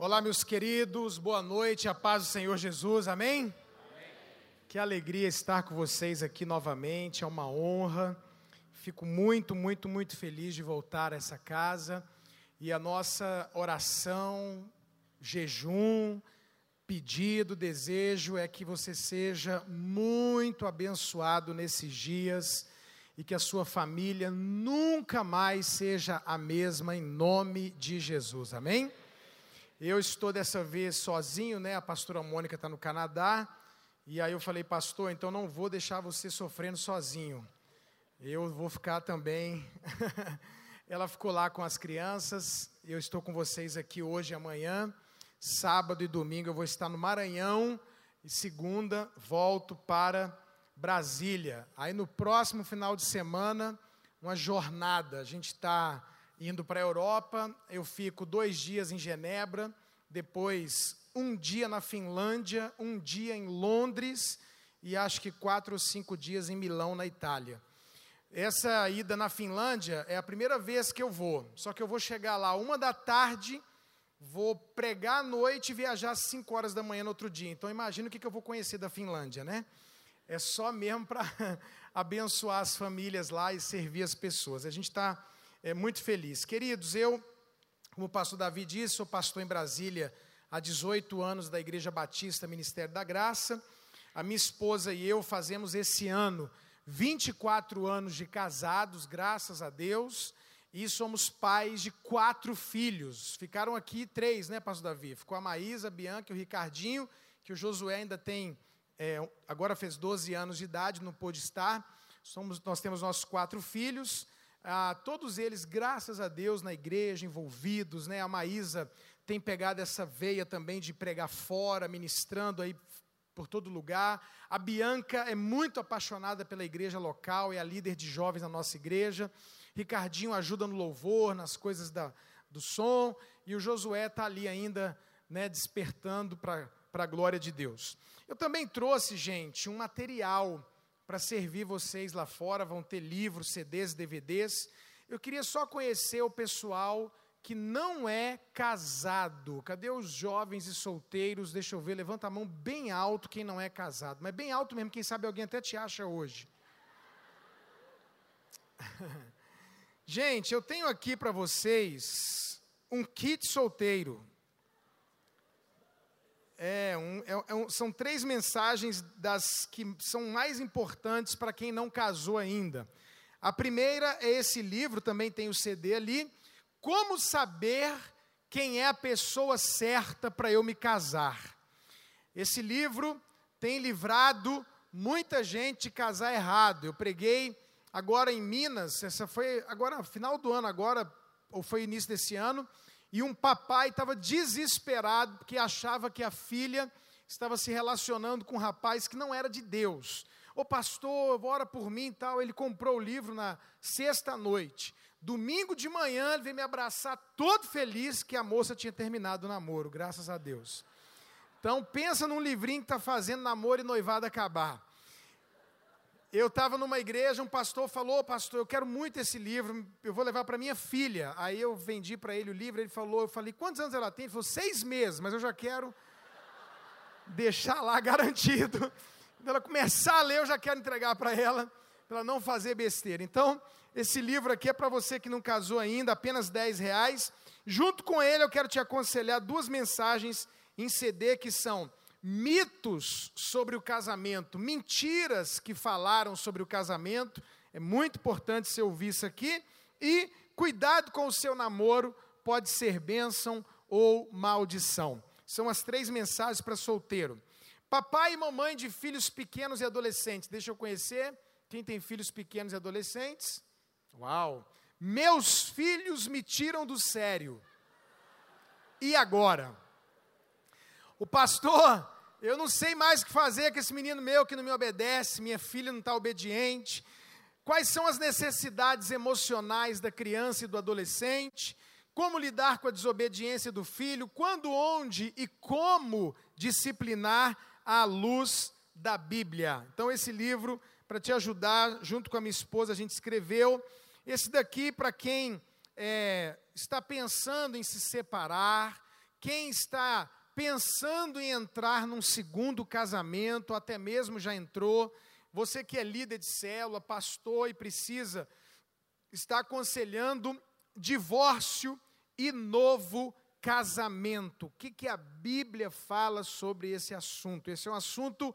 Olá, meus queridos, boa noite, a paz do Senhor Jesus, amém? amém? Que alegria estar com vocês aqui novamente, é uma honra. Fico muito, muito, muito feliz de voltar a essa casa e a nossa oração, jejum, pedido, desejo é que você seja muito abençoado nesses dias e que a sua família nunca mais seja a mesma em nome de Jesus, amém? Eu estou dessa vez sozinho, né? A pastora Mônica está no Canadá. E aí eu falei, pastor, então não vou deixar você sofrendo sozinho. Eu vou ficar também. Ela ficou lá com as crianças. Eu estou com vocês aqui hoje e amanhã. Sábado e domingo eu vou estar no Maranhão. E segunda volto para Brasília. Aí no próximo final de semana, uma jornada. A gente está indo para a Europa. Eu fico dois dias em Genebra, depois um dia na Finlândia, um dia em Londres e acho que quatro ou cinco dias em Milão, na Itália. Essa ida na Finlândia é a primeira vez que eu vou, só que eu vou chegar lá uma da tarde, vou pregar à noite e viajar às cinco horas da manhã no outro dia. Então imagina o que eu vou conhecer da Finlândia, né? É só mesmo para abençoar as famílias lá e servir as pessoas. A gente está é, muito feliz. Queridos, eu, como o pastor Davi disse, sou pastor em Brasília há 18 anos da Igreja Batista Ministério da Graça. A minha esposa e eu fazemos esse ano 24 anos de casados, graças a Deus, e somos pais de quatro filhos. Ficaram aqui três, né, pastor Davi? Ficou a Maísa, a Bianca e o Ricardinho, que o Josué ainda tem, é, agora fez 12 anos de idade, não pôde estar. Somos, nós temos nossos quatro filhos ah, todos eles, graças a Deus, na igreja, envolvidos, né? A Maísa tem pegado essa veia também de pregar fora, ministrando aí por todo lugar. A Bianca é muito apaixonada pela igreja local, é a líder de jovens na nossa igreja. Ricardinho ajuda no louvor, nas coisas da, do som. E o Josué está ali ainda, né, despertando para a glória de Deus. Eu também trouxe, gente, um material para servir vocês lá fora, vão ter livros, CDs, DVDs. Eu queria só conhecer o pessoal que não é casado. Cadê os jovens e solteiros? Deixa eu ver, levanta a mão bem alto quem não é casado. Mas bem alto mesmo, quem sabe alguém até te acha hoje. Gente, eu tenho aqui para vocês um kit solteiro. É, um, é, é um, são três mensagens das que são mais importantes para quem não casou ainda. A primeira é esse livro, também tem o CD ali. Como saber quem é a pessoa certa para eu me casar? Esse livro tem livrado muita gente de casar errado. Eu preguei agora em Minas, essa foi agora final do ano agora ou foi início desse ano e um papai estava desesperado porque achava que a filha estava se relacionando com um rapaz que não era de Deus. Ô pastor, ora por mim e tal. Ele comprou o livro na sexta noite. Domingo de manhã ele veio me abraçar todo feliz que a moça tinha terminado o namoro, graças a Deus. Então pensa num livrinho que está fazendo namoro e noivado acabar. Eu estava numa igreja, um pastor falou, pastor, eu quero muito esse livro, eu vou levar para minha filha. Aí eu vendi para ele o livro, ele falou, eu falei, quantos anos ela tem? Ele falou, seis meses, mas eu já quero deixar lá garantido. Quando ela começar a ler, eu já quero entregar para ela, para ela não fazer besteira. Então, esse livro aqui é para você que não casou ainda, apenas 10 reais. Junto com ele, eu quero te aconselhar duas mensagens em CD que são mitos sobre o casamento, mentiras que falaram sobre o casamento. É muito importante você ouvir isso aqui. E cuidado com o seu namoro, pode ser bênção ou maldição. São as três mensagens para solteiro. Papai e mamãe de filhos pequenos e adolescentes. Deixa eu conhecer. Quem tem filhos pequenos e adolescentes? Uau! Meus filhos me tiram do sério. E agora? O pastor, eu não sei mais o que fazer com esse menino meu que não me obedece, minha filha não está obediente. Quais são as necessidades emocionais da criança e do adolescente? Como lidar com a desobediência do filho? Quando, onde e como disciplinar à luz da Bíblia? Então, esse livro, para te ajudar, junto com a minha esposa, a gente escreveu. Esse daqui, para quem é, está pensando em se separar, quem está pensando em entrar num segundo casamento, até mesmo já entrou, você que é líder de célula, pastor e precisa, está aconselhando divórcio e novo casamento. O que, que a Bíblia fala sobre esse assunto? Esse é um assunto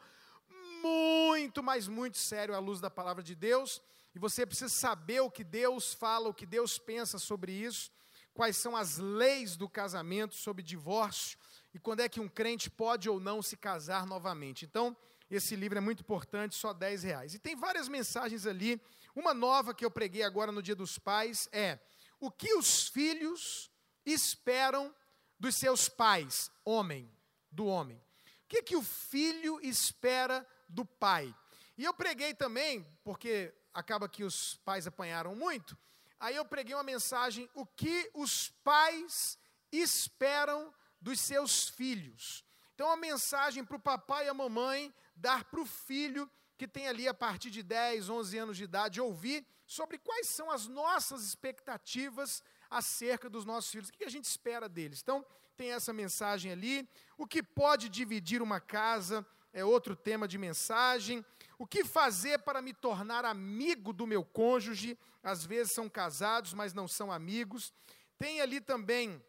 muito, mas muito sério à luz da palavra de Deus, e você precisa saber o que Deus fala, o que Deus pensa sobre isso, quais são as leis do casamento, sobre divórcio, e quando é que um crente pode ou não se casar novamente. Então, esse livro é muito importante, só 10 reais. E tem várias mensagens ali. Uma nova que eu preguei agora no Dia dos Pais é o que os filhos esperam dos seus pais, homem, do homem. O que, que o filho espera do pai? E eu preguei também, porque acaba que os pais apanharam muito, aí eu preguei uma mensagem, o que os pais esperam dos seus filhos. Então, uma mensagem para o papai e a mamãe dar para o filho que tem ali a partir de 10, 11 anos de idade, ouvir sobre quais são as nossas expectativas acerca dos nossos filhos, o que a gente espera deles. Então, tem essa mensagem ali. O que pode dividir uma casa é outro tema de mensagem. O que fazer para me tornar amigo do meu cônjuge? Às vezes são casados, mas não são amigos. Tem ali também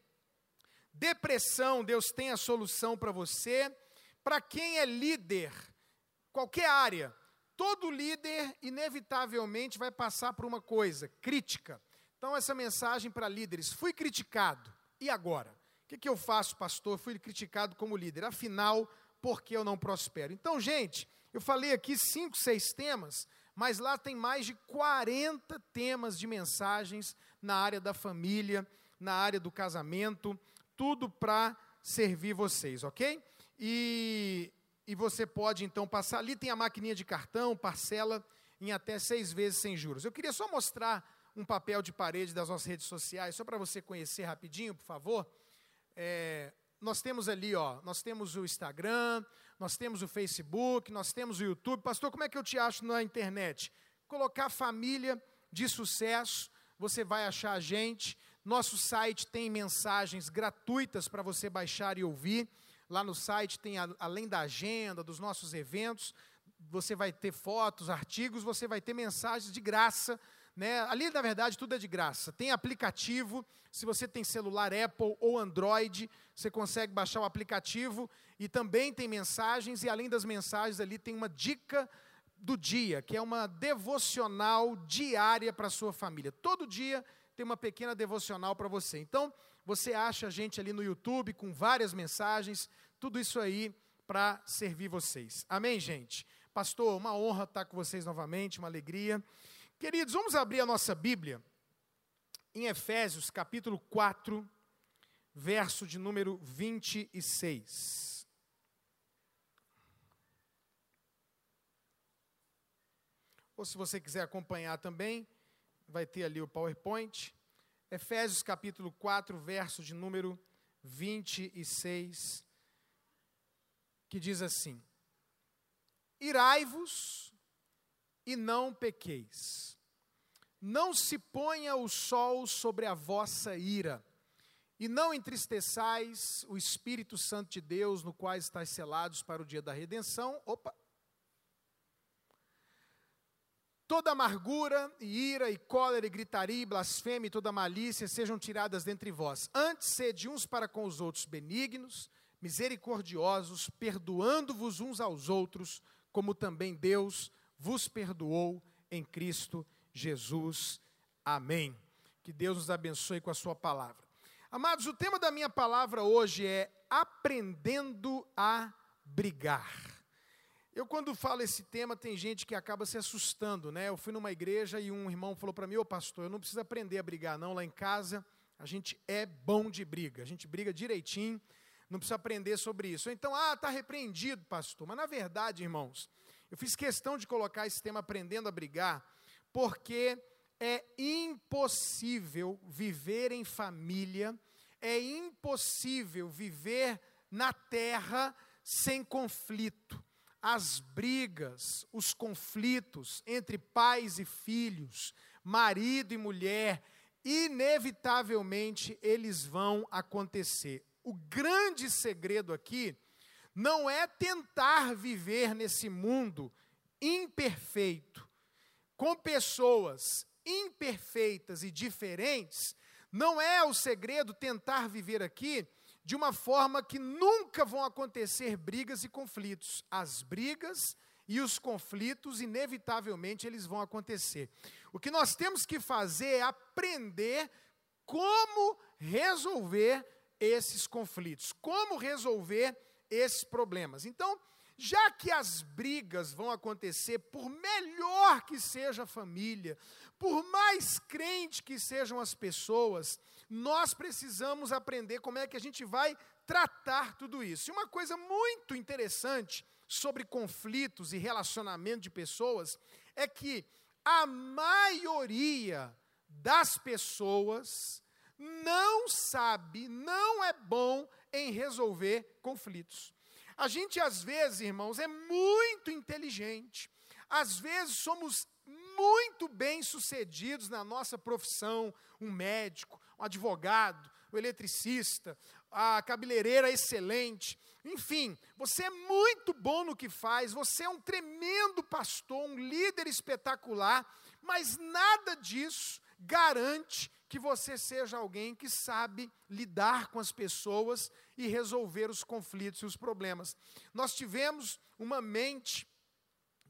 depressão, Deus tem a solução para você. Para quem é líder, qualquer área, todo líder inevitavelmente vai passar por uma coisa, crítica. Então, essa mensagem para líderes: fui criticado, e agora? O que, que eu faço, pastor? Fui criticado como líder, afinal, por que eu não prospero? Então, gente, eu falei aqui cinco, seis temas, mas lá tem mais de 40 temas de mensagens na área da família, na área do casamento, tudo para servir vocês, ok? E, e você pode então passar. Ali tem a maquininha de cartão, parcela em até seis vezes sem juros. Eu queria só mostrar um papel de parede das nossas redes sociais, só para você conhecer rapidinho, por favor. É, nós temos ali, ó, nós temos o Instagram, nós temos o Facebook, nós temos o YouTube. Pastor, como é que eu te acho na internet? Colocar família de sucesso, você vai achar a gente. Nosso site tem mensagens gratuitas para você baixar e ouvir. Lá no site tem, além da agenda, dos nossos eventos, você vai ter fotos, artigos, você vai ter mensagens de graça né? Ali, na verdade, tudo é de graça. Tem aplicativo, se você tem celular Apple ou Android, você consegue baixar o aplicativo e também tem mensagens, e além das mensagens, ali tem uma dica do dia, que é uma devocional diária para a sua família. Todo dia tem uma pequena devocional para você. Então, você acha a gente ali no YouTube com várias mensagens, tudo isso aí para servir vocês. Amém, gente? Pastor, uma honra estar com vocês novamente, uma alegria. Queridos, vamos abrir a nossa Bíblia em Efésios capítulo 4, verso de número 26. Ou se você quiser acompanhar também, vai ter ali o PowerPoint. Efésios capítulo 4, verso de número 26, que diz assim: Irai-vos e não pequeis. Não se ponha o sol sobre a vossa ira, e não entristeçais o Espírito Santo de Deus, no qual estáis selados para o dia da redenção. Opa! Toda amargura, e ira, e cólera, e gritaria, e blasfêmia, e toda malícia sejam tiradas dentre vós. Antes, sede uns para com os outros benignos, misericordiosos, perdoando-vos uns aos outros, como também Deus vos perdoou em Cristo Jesus. Amém. Que Deus nos abençoe com a sua palavra. Amados, o tema da minha palavra hoje é aprendendo a brigar. Eu, quando falo esse tema, tem gente que acaba se assustando, né? Eu fui numa igreja e um irmão falou para mim: Ô pastor, eu não preciso aprender a brigar, não. Lá em casa, a gente é bom de briga, a gente briga direitinho, não precisa aprender sobre isso. Então, ah, está repreendido, pastor. Mas, na verdade, irmãos, eu fiz questão de colocar esse tema aprendendo a brigar, porque é impossível viver em família, é impossível viver na terra sem conflito. As brigas, os conflitos entre pais e filhos, marido e mulher, inevitavelmente eles vão acontecer. o grande segredo aqui não é tentar viver nesse mundo imperfeito, com pessoas imperfeitas e diferentes, não é o segredo tentar viver aqui de uma forma que nunca vão acontecer brigas e conflitos. As brigas e os conflitos, inevitavelmente, eles vão acontecer. O que nós temos que fazer é aprender como resolver esses conflitos, como resolver esses problemas. Então, já que as brigas vão acontecer, por melhor que seja a família, por mais crente que sejam as pessoas, nós precisamos aprender como é que a gente vai tratar tudo isso. E uma coisa muito interessante sobre conflitos e relacionamento de pessoas é que a maioria das pessoas não sabe, não é bom em resolver conflitos. A gente, às vezes, irmãos, é muito inteligente, às vezes somos muito bem sucedidos na nossa profissão, um médico, um advogado, um eletricista, a cabeleireira excelente, enfim, você é muito bom no que faz, você é um tremendo pastor, um líder espetacular, mas nada disso garante que você seja alguém que sabe lidar com as pessoas e resolver os conflitos e os problemas. Nós tivemos uma mente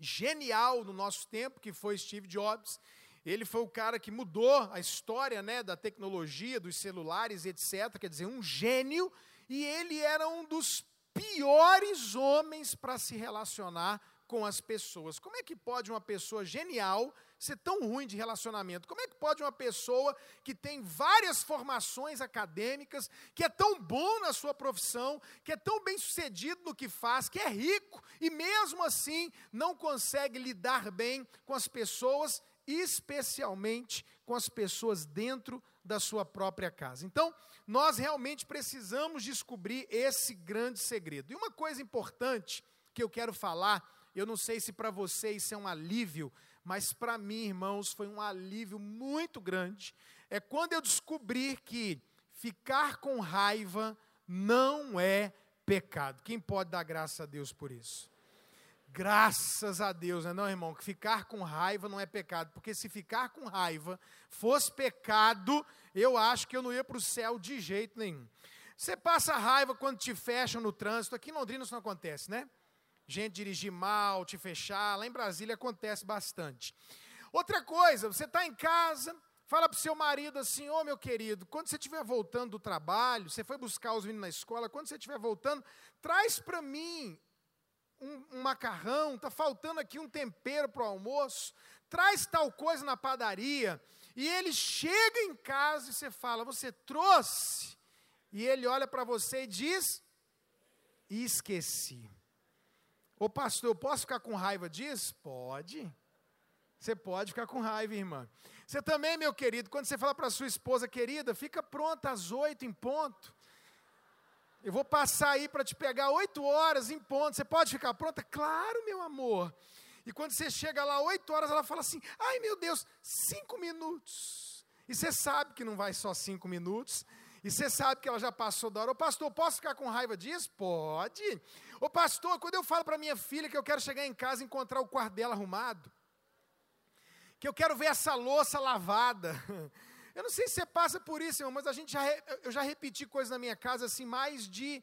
genial no nosso tempo, que foi Steve Jobs. Ele foi o cara que mudou a história né, da tecnologia, dos celulares, etc. Quer dizer, um gênio, e ele era um dos piores homens para se relacionar com as pessoas. Como é que pode uma pessoa genial ser tão ruim de relacionamento? Como é que pode uma pessoa que tem várias formações acadêmicas, que é tão bom na sua profissão, que é tão bem sucedido no que faz, que é rico e mesmo assim não consegue lidar bem com as pessoas, especialmente com as pessoas dentro da sua própria casa? Então, nós realmente precisamos descobrir esse grande segredo. E uma coisa importante que eu quero falar, eu não sei se para você isso é um alívio, mas para mim, irmãos, foi um alívio muito grande. É quando eu descobri que ficar com raiva não é pecado. Quem pode dar graças a Deus por isso? Graças a Deus, né, não, irmão? Que ficar com raiva não é pecado, porque se ficar com raiva fosse pecado, eu acho que eu não ia para o céu de jeito nenhum. Você passa raiva quando te fecham no trânsito, aqui em Londrina isso não acontece, né? gente dirigir mal, te fechar. Lá em Brasília acontece bastante. Outra coisa, você está em casa, fala para o seu marido assim: Ô oh, meu querido, quando você estiver voltando do trabalho, você foi buscar os meninos na escola, quando você estiver voltando, traz para mim um, um macarrão, está faltando aqui um tempero para o almoço, traz tal coisa na padaria. E ele chega em casa e você fala: Você trouxe? E ele olha para você e diz: Esqueci. Ô pastor, eu posso ficar com raiva disso? Pode. Você pode ficar com raiva, irmã. Você também, meu querido, quando você fala para sua esposa, querida, fica pronta às oito em ponto. Eu vou passar aí para te pegar oito horas em ponto. Você pode ficar pronta? Claro, meu amor. E quando você chega lá oito horas, ela fala assim: ai meu Deus, cinco minutos. E você sabe que não vai só cinco minutos. E você sabe que ela já passou da hora. Ô pastor, posso ficar com raiva disso? Pode. Ô pastor, quando eu falo para minha filha que eu quero chegar em casa e encontrar o quarto dela arrumado, que eu quero ver essa louça lavada. Eu não sei se você passa por isso, irmão, mas a gente já, eu já repeti coisas na minha casa assim mais de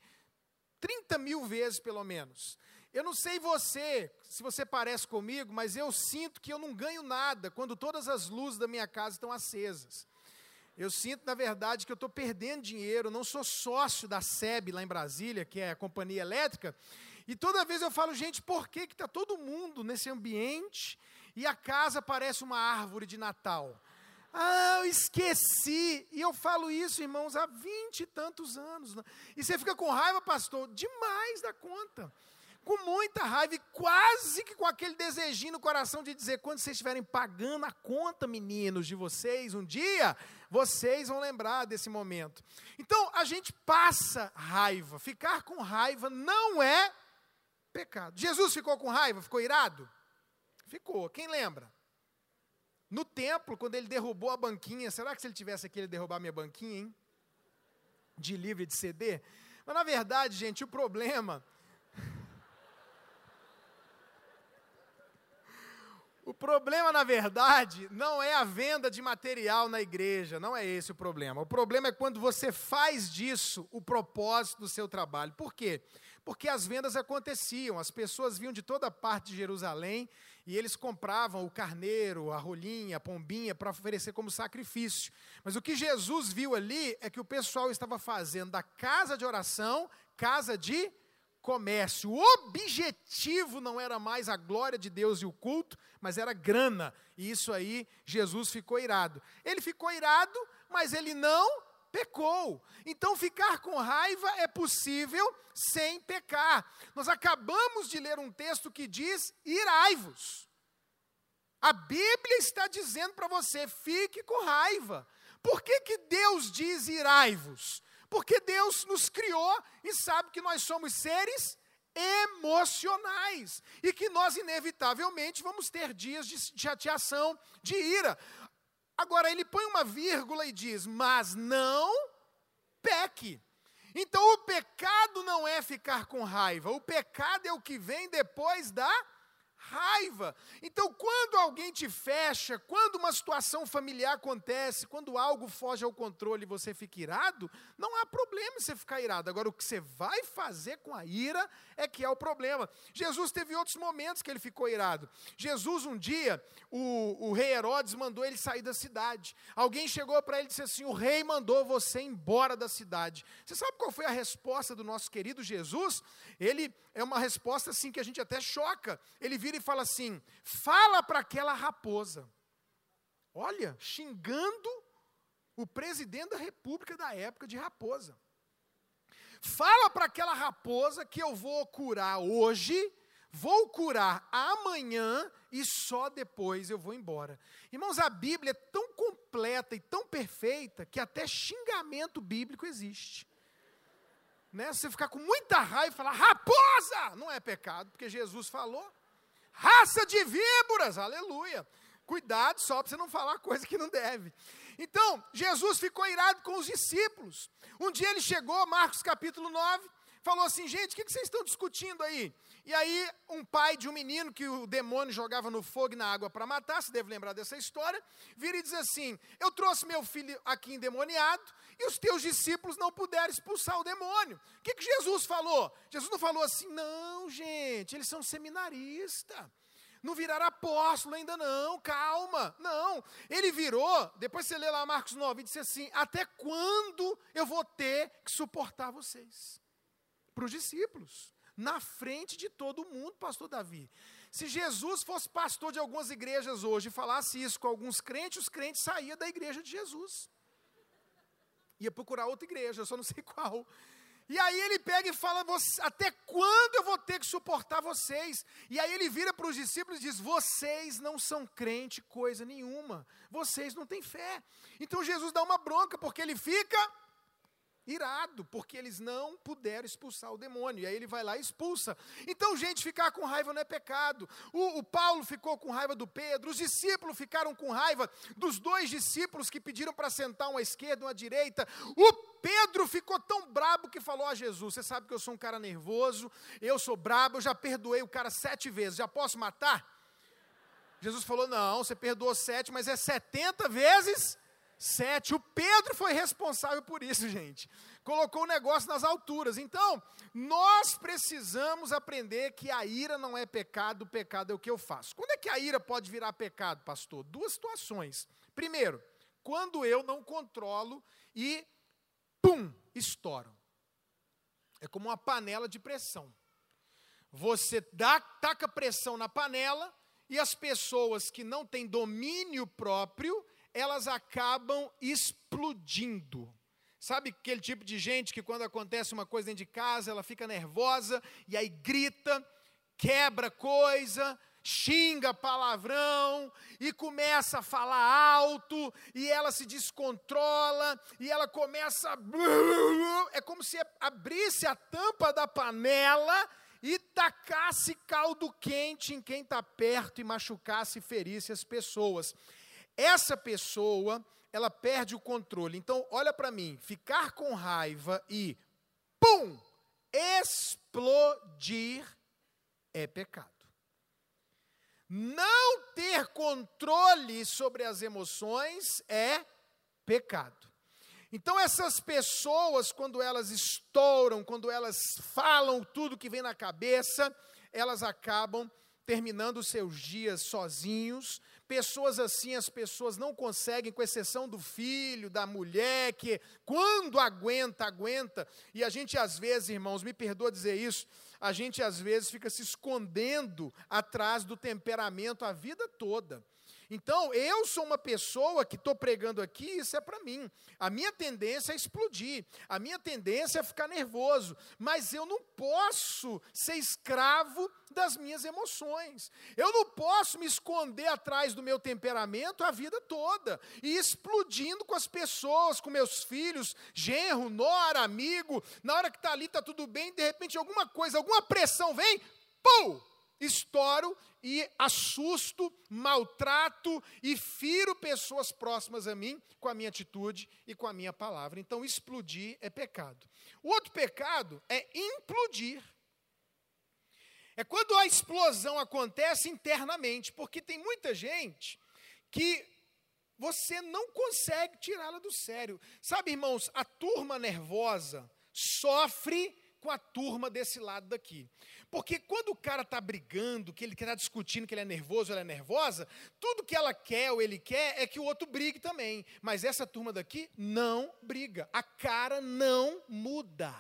30 mil vezes, pelo menos. Eu não sei você, se você parece comigo, mas eu sinto que eu não ganho nada quando todas as luzes da minha casa estão acesas. Eu sinto, na verdade, que eu estou perdendo dinheiro, não sou sócio da SEB lá em Brasília, que é a companhia elétrica, e toda vez eu falo, gente, por que está todo mundo nesse ambiente e a casa parece uma árvore de Natal? Ah, eu esqueci. E eu falo isso, irmãos, há vinte e tantos anos. Né? E você fica com raiva, pastor? Demais da conta com muita raiva e quase que com aquele desejinho no coração de dizer: quando vocês estiverem pagando a conta, meninos, de vocês, um dia, vocês vão lembrar desse momento. Então, a gente passa raiva. Ficar com raiva não é pecado. Jesus ficou com raiva? Ficou irado? Ficou. Quem lembra? No templo, quando ele derrubou a banquinha, será que se ele tivesse aqui, ele derrubar minha banquinha, hein? De livre de CD? Mas na verdade, gente, o problema. O problema, na verdade, não é a venda de material na igreja, não é esse o problema. O problema é quando você faz disso o propósito do seu trabalho. Por quê? Porque as vendas aconteciam, as pessoas vinham de toda parte de Jerusalém e eles compravam o carneiro, a rolinha, a pombinha para oferecer como sacrifício. Mas o que Jesus viu ali é que o pessoal estava fazendo da casa de oração casa de comércio. O objetivo não era mais a glória de Deus e o culto, mas era grana. E isso aí Jesus ficou irado. Ele ficou irado, mas ele não pecou. Então, ficar com raiva é possível sem pecar. Nós acabamos de ler um texto que diz: irai-vos. A Bíblia está dizendo para você: fique com raiva. Por que, que Deus diz irai-vos? Porque Deus nos criou e sabe que nós somos seres emocionais e que nós, inevitavelmente, vamos ter dias de chateação, de ira. Agora, ele põe uma vírgula e diz: Mas não peque. Então, o pecado não é ficar com raiva, o pecado é o que vem depois da raiva. Então, quando alguém te fecha, quando uma situação familiar acontece, quando algo foge ao controle e você fica irado, não há problema em você ficar irado. Agora, o que você vai fazer com a ira é que é o problema. Jesus teve outros momentos que ele ficou irado. Jesus, um dia, o, o rei Herodes mandou ele sair da cidade. Alguém chegou para ele e disse assim: O rei mandou você embora da cidade. Você sabe qual foi a resposta do nosso querido Jesus? Ele é uma resposta assim que a gente até choca. Ele vira e fala assim: fala para aquela raposa. Olha, xingando o presidente da república da época de raposa. Fala para aquela raposa que eu vou curar hoje, vou curar amanhã e só depois eu vou embora. Irmãos, a Bíblia é tão completa e tão perfeita que até xingamento bíblico existe né, você ficar com muita raiva e falar, raposa, não é pecado, porque Jesus falou, raça de víboras, aleluia. Cuidado só para você não falar coisa que não deve. Então, Jesus ficou irado com os discípulos. Um dia ele chegou, Marcos capítulo 9, falou assim: gente, o que, vocês estão discutindo aí? E aí, um pai de um menino que o demônio jogava no fogo e na água para matar, você deve lembrar dessa história, vira e diz assim: Eu trouxe meu filho aqui endemoniado e os teus discípulos não puderam expulsar o demônio. O que, que Jesus falou? Jesus não falou assim, não, gente, eles são seminaristas não viraram apóstolo ainda não, calma, não. Ele virou, depois você lê lá Marcos 9, e disse assim: Até quando eu vou ter que suportar vocês? para os discípulos, na frente de todo mundo, pastor Davi. Se Jesus fosse pastor de algumas igrejas hoje e falasse isso com alguns crentes, os crentes saíam da igreja de Jesus. Ia procurar outra igreja, só não sei qual. E aí ele pega e fala: Até quando eu vou ter que suportar vocês? E aí ele vira para os discípulos e diz: Vocês não são crente coisa nenhuma. Vocês não têm fé. Então Jesus dá uma bronca, porque ele fica irado, porque eles não puderam expulsar o demônio. E aí ele vai lá e expulsa. Então, gente, ficar com raiva não é pecado. O, o, Paulo ficou com raiva do Pedro, os discípulos ficaram com raiva dos dois discípulos que pediram para sentar uma à esquerda uma à direita. O Pedro ficou tão brabo que falou a Jesus: Você sabe que eu sou um cara nervoso, eu sou brabo, eu já perdoei o cara sete vezes, já posso matar? Jesus falou: Não, você perdoou sete, mas é setenta vezes sete. O Pedro foi responsável por isso, gente. Colocou o negócio nas alturas. Então, nós precisamos aprender que a ira não é pecado, o pecado é o que eu faço. Quando é que a ira pode virar pecado, pastor? Duas situações. Primeiro, quando eu não controlo e, pum, estouro. É como uma panela de pressão. Você dá, taca pressão na panela e as pessoas que não têm domínio próprio, elas acabam explodindo. Sabe aquele tipo de gente que quando acontece uma coisa dentro de casa, ela fica nervosa e aí grita, quebra coisa, xinga palavrão e começa a falar alto e ela se descontrola e ela começa a... é como se abrisse a tampa da panela e tacasse caldo quente em quem está perto e machucasse e ferisse as pessoas essa pessoa, ela perde o controle. Então, olha para mim, ficar com raiva e pum! Explodir é pecado. Não ter controle sobre as emoções é pecado. Então, essas pessoas, quando elas estouram, quando elas falam tudo que vem na cabeça, elas acabam terminando seus dias sozinhos. Pessoas assim, as pessoas não conseguem, com exceção do filho, da mulher, que quando aguenta, aguenta. E a gente, às vezes, irmãos, me perdoa dizer isso, a gente, às vezes, fica se escondendo atrás do temperamento a vida toda. Então, eu sou uma pessoa que estou pregando aqui, isso é para mim. A minha tendência é explodir, a minha tendência é ficar nervoso, mas eu não posso ser escravo das minhas emoções. Eu não posso me esconder atrás do meu temperamento a vida toda e explodindo com as pessoas, com meus filhos, genro, nora, amigo. Na hora que está ali, está tudo bem, de repente alguma coisa, alguma pressão vem, pum! Estouro e assusto, maltrato e firo pessoas próximas a mim com a minha atitude e com a minha palavra. Então, explodir é pecado. O outro pecado é implodir. É quando a explosão acontece internamente, porque tem muita gente que você não consegue tirá-la do sério. Sabe, irmãos, a turma nervosa sofre com a turma desse lado daqui. Porque quando o cara está brigando, que ele está discutindo, que ele é nervoso, ela é nervosa, tudo que ela quer ou ele quer é que o outro brigue também. Mas essa turma daqui não briga. A cara não muda.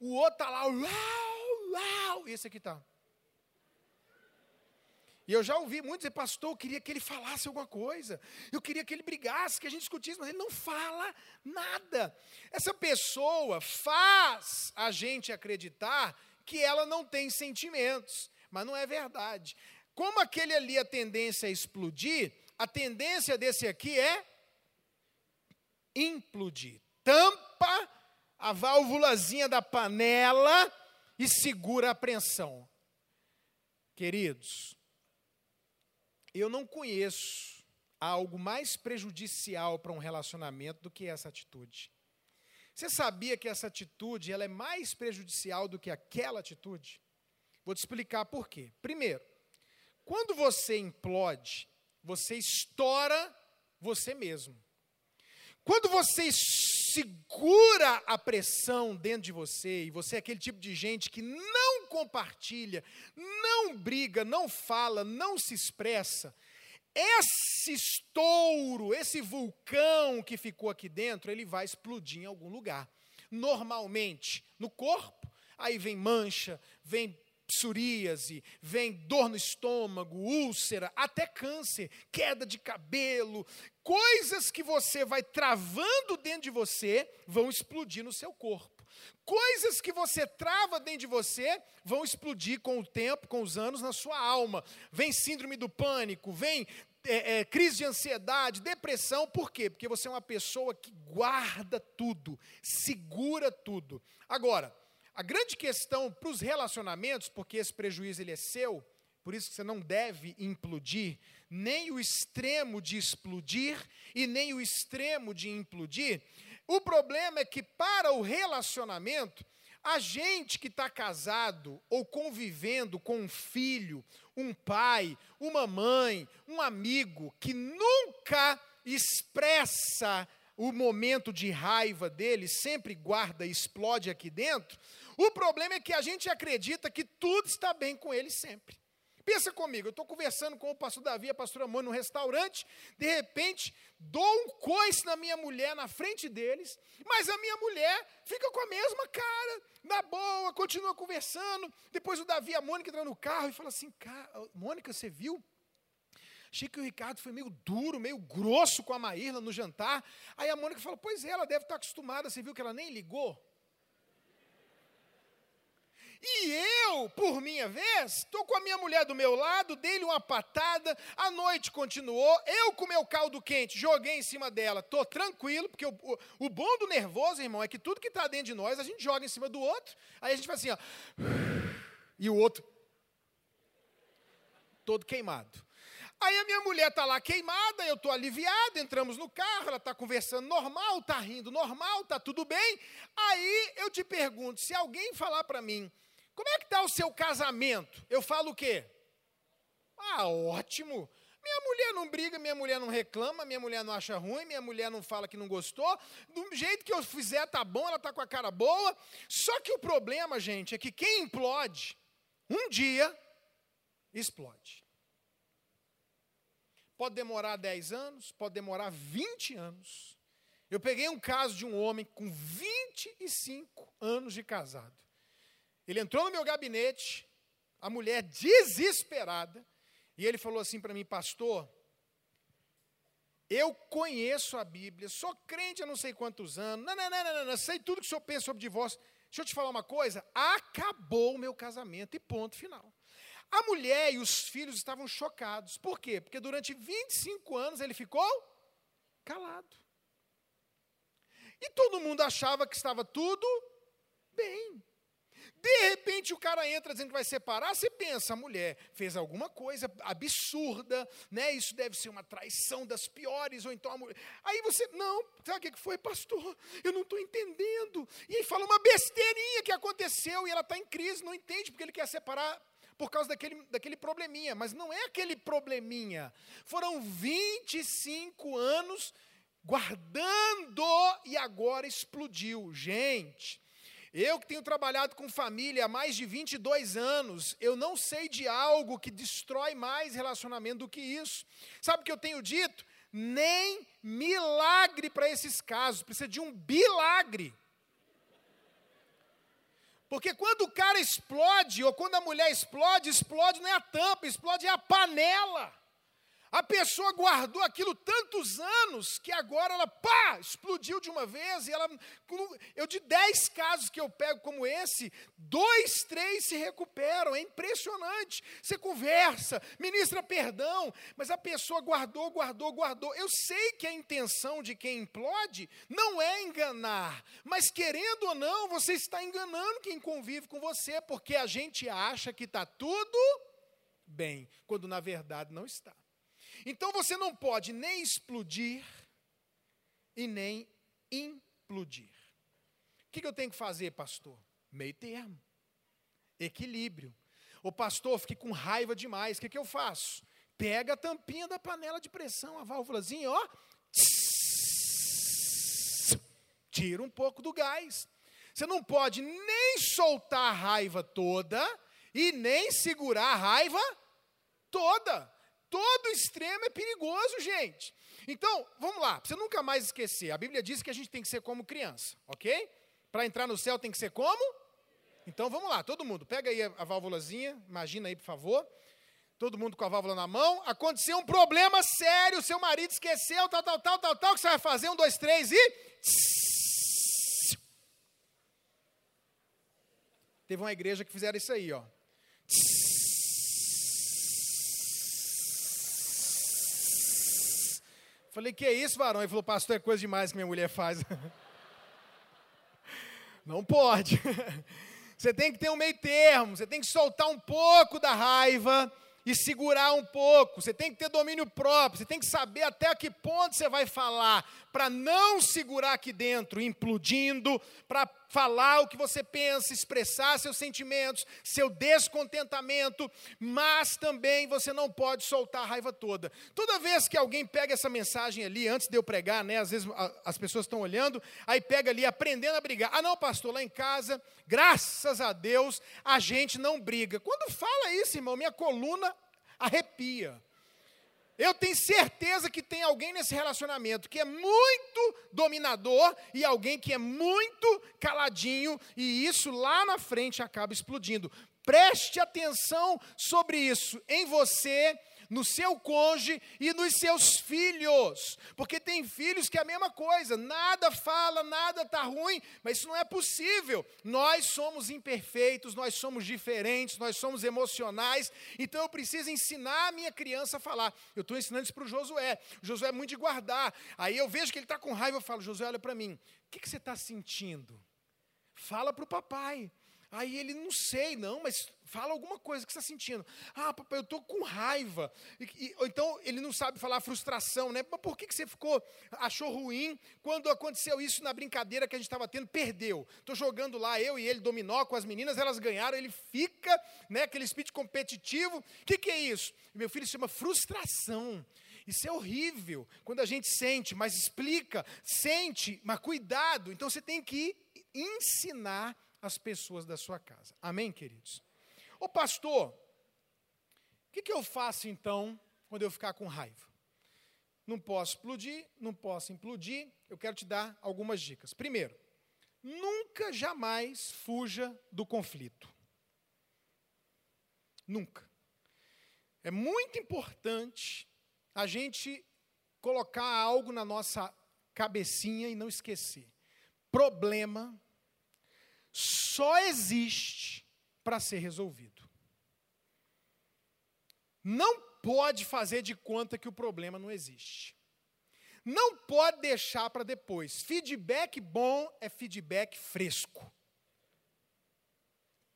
O outro está lá, uau, uau, e esse aqui está. E eu já ouvi muitos dizer, pastor, eu queria que ele falasse alguma coisa, eu queria que ele brigasse, que a gente discutisse, mas ele não fala nada. Essa pessoa faz a gente acreditar que ela não tem sentimentos, mas não é verdade. Como aquele ali a tendência é explodir, a tendência desse aqui é implodir. Tampa a válvulazinha da panela e segura a pressão. Queridos, eu não conheço algo mais prejudicial para um relacionamento do que essa atitude. Você sabia que essa atitude ela é mais prejudicial do que aquela atitude? Vou te explicar por quê. Primeiro, quando você implode, você estoura você mesmo. Quando você segura a pressão dentro de você, e você é aquele tipo de gente que não compartilha, não briga, não fala, não se expressa, esse estouro, esse vulcão que ficou aqui dentro, ele vai explodir em algum lugar. Normalmente no corpo, aí vem mancha, vem psoríase, vem dor no estômago, úlcera, até câncer, queda de cabelo, coisas que você vai travando dentro de você vão explodir no seu corpo. Coisas que você trava dentro de você vão explodir com o tempo, com os anos, na sua alma. Vem síndrome do pânico, vem é, é, crise de ansiedade, depressão, por quê? Porque você é uma pessoa que guarda tudo, segura tudo. Agora, a grande questão para os relacionamentos, porque esse prejuízo ele é seu, por isso que você não deve implodir, nem o extremo de explodir e nem o extremo de implodir, o problema é que para o relacionamento, a gente que está casado ou convivendo com um filho, um pai, uma mãe, um amigo que nunca expressa o momento de raiva dele, sempre guarda e explode aqui dentro, o problema é que a gente acredita que tudo está bem com ele sempre. Pensa comigo, eu estou conversando com o pastor Davi e a pastora Mônica no restaurante, de repente dou um coice na minha mulher na frente deles, mas a minha mulher fica com a mesma cara, na boa, continua conversando. Depois o Davi e a Mônica entram no carro e fala assim: Mônica, você viu? Achei que o Ricardo foi meio duro, meio grosso com a Maíra no jantar. Aí a Mônica fala: Pois é, ela deve estar acostumada, você viu que ela nem ligou? E eu, por minha vez, estou com a minha mulher do meu lado, dei-lhe uma patada, a noite continuou, eu com meu caldo quente, joguei em cima dela, estou tranquilo, porque o, o, o, bom do nervoso, irmão, é que tudo que está dentro de nós, a gente joga em cima do outro, aí a gente faz assim, ó, e o outro, todo queimado. Aí a minha mulher está lá queimada, eu estou aliviado, entramos no carro, ela está conversando normal, está rindo normal, está tudo bem. Aí eu te pergunto, se alguém falar para mim, como é que está o seu casamento? Eu falo o quê? Ah, ótimo. Minha mulher não briga, minha mulher não reclama, minha mulher não acha ruim, minha mulher não fala que não gostou. Do jeito que eu fizer tá bom, ela tá com a cara boa. Só que o problema, gente, é que quem implode, um dia explode. Pode demorar 10 anos, pode demorar 20 anos. Eu peguei um caso de um homem com 25 anos de casado. Ele entrou no meu gabinete, a mulher desesperada, e ele falou assim para mim, pastor, eu conheço a Bíblia, sou crente há não sei quantos anos, não, não, não, não, não, sei tudo que o senhor pensa sobre divórcio. Deixa eu te falar uma coisa, acabou o meu casamento e ponto final. A mulher e os filhos estavam chocados. Por quê? Porque durante 25 anos ele ficou calado. E todo mundo achava que estava tudo bem. De repente o cara entra dizendo que vai separar, você pensa, a mulher fez alguma coisa absurda, né? Isso deve ser uma traição das piores, ou então a mulher. Aí você, não, sabe o que foi, pastor? Eu não estou entendendo. E aí fala uma besteirinha que aconteceu e ela está em crise, não entende porque ele quer separar por causa daquele, daquele probleminha, mas não é aquele probleminha. Foram 25 anos guardando e agora explodiu. Gente, eu que tenho trabalhado com família há mais de 22 anos, eu não sei de algo que destrói mais relacionamento do que isso. Sabe o que eu tenho dito? Nem milagre para esses casos, precisa de um bilagre. Porque quando o cara explode, ou quando a mulher explode, explode não é a tampa, explode é a panela. A pessoa guardou aquilo tantos anos que agora ela, pá, explodiu de uma vez. E ela, eu de dez casos que eu pego como esse, dois, três se recuperam. É impressionante. Você conversa, ministra perdão, mas a pessoa guardou, guardou, guardou. Eu sei que a intenção de quem implode não é enganar, mas querendo ou não, você está enganando quem convive com você, porque a gente acha que está tudo bem, quando na verdade não está. Então você não pode nem explodir e nem implodir. O que eu tenho que fazer, pastor? Meio termo. Equilíbrio. O pastor, fique com raiva demais. O que, que eu faço? Pega a tampinha da panela de pressão, a válvulazinha, ó. Tira um pouco do gás. Você não pode nem soltar a raiva toda e nem segurar a raiva toda. Todo extremo é perigoso, gente. Então, vamos lá, você nunca mais esquecer. A Bíblia diz que a gente tem que ser como criança, ok? Para entrar no céu tem que ser como? Então vamos lá, todo mundo, pega aí a, a válvulazinha, imagina aí, por favor. Todo mundo com a válvula na mão. Aconteceu um problema sério, seu marido esqueceu, tal, tal, tal, tal, tal. O que você vai fazer? Um, dois, três e. Teve uma igreja que fizeram isso aí, ó. Falei, que é isso, varão? Ele falou, pastor, é coisa demais que minha mulher faz. Não pode. Você tem que ter um meio termo, você tem que soltar um pouco da raiva e segurar um pouco. Você tem que ter domínio próprio, você tem que saber até que ponto você vai falar, para não segurar aqui dentro, implodindo, para falar o que você pensa, expressar seus sentimentos, seu descontentamento, mas também você não pode soltar a raiva toda. Toda vez que alguém pega essa mensagem ali, antes de eu pregar, né, às vezes as pessoas estão olhando, aí pega ali, aprendendo a brigar. Ah, não, pastor, lá em casa, graças a Deus, a gente não briga. Quando fala isso, irmão, minha coluna arrepia. Eu tenho certeza que tem alguém nesse relacionamento que é muito dominador e alguém que é muito caladinho, e isso lá na frente acaba explodindo. Preste atenção sobre isso em você no seu cônjuge e nos seus filhos. Porque tem filhos que é a mesma coisa, nada fala, nada está ruim, mas isso não é possível. Nós somos imperfeitos, nós somos diferentes, nós somos emocionais, então eu preciso ensinar a minha criança a falar. Eu estou ensinando isso para o Josué. O Josué é muito de guardar. Aí eu vejo que ele está com raiva, eu falo, Josué, olha para mim, o que, que você está sentindo? Fala para o papai. Aí ele, não sei, não, mas fala alguma coisa que você está sentindo. Ah, papai, eu estou com raiva. E, e, então, ele não sabe falar frustração, né? Mas por que, que você ficou, achou ruim quando aconteceu isso na brincadeira que a gente estava tendo? Perdeu. Estou jogando lá, eu e ele, dominó com as meninas, elas ganharam, ele fica, né, aquele espírito competitivo. O que, que é isso? Meu filho se chama frustração. Isso é horrível quando a gente sente, mas explica, sente, mas cuidado. Então você tem que ensinar as pessoas da sua casa. Amém, queridos? Ô pastor, o que, que eu faço então quando eu ficar com raiva? Não posso explodir, não posso implodir. Eu quero te dar algumas dicas. Primeiro, nunca jamais fuja do conflito. Nunca. É muito importante a gente colocar algo na nossa cabecinha e não esquecer. Problema só existe para ser resolvido. Não pode fazer de conta que o problema não existe. Não pode deixar para depois. Feedback bom é feedback fresco.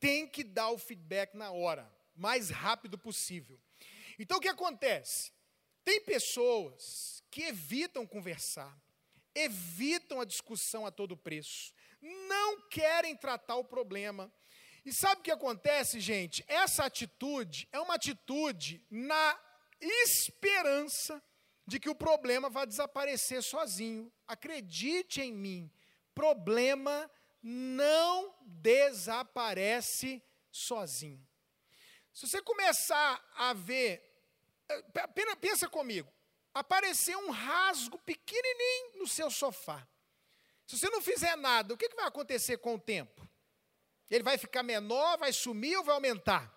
Tem que dar o feedback na hora, mais rápido possível. Então o que acontece? Tem pessoas que evitam conversar, evitam a discussão a todo preço, não querem tratar o problema. E sabe o que acontece, gente? Essa atitude é uma atitude na esperança de que o problema vai desaparecer sozinho. Acredite em mim, problema não desaparece sozinho. Se você começar a ver, eh, pensa comigo, aparecer um rasgo pequenininho no seu sofá. Se você não fizer nada, o que, vai acontecer com o tempo? Ele vai ficar menor, vai sumir ou vai aumentar?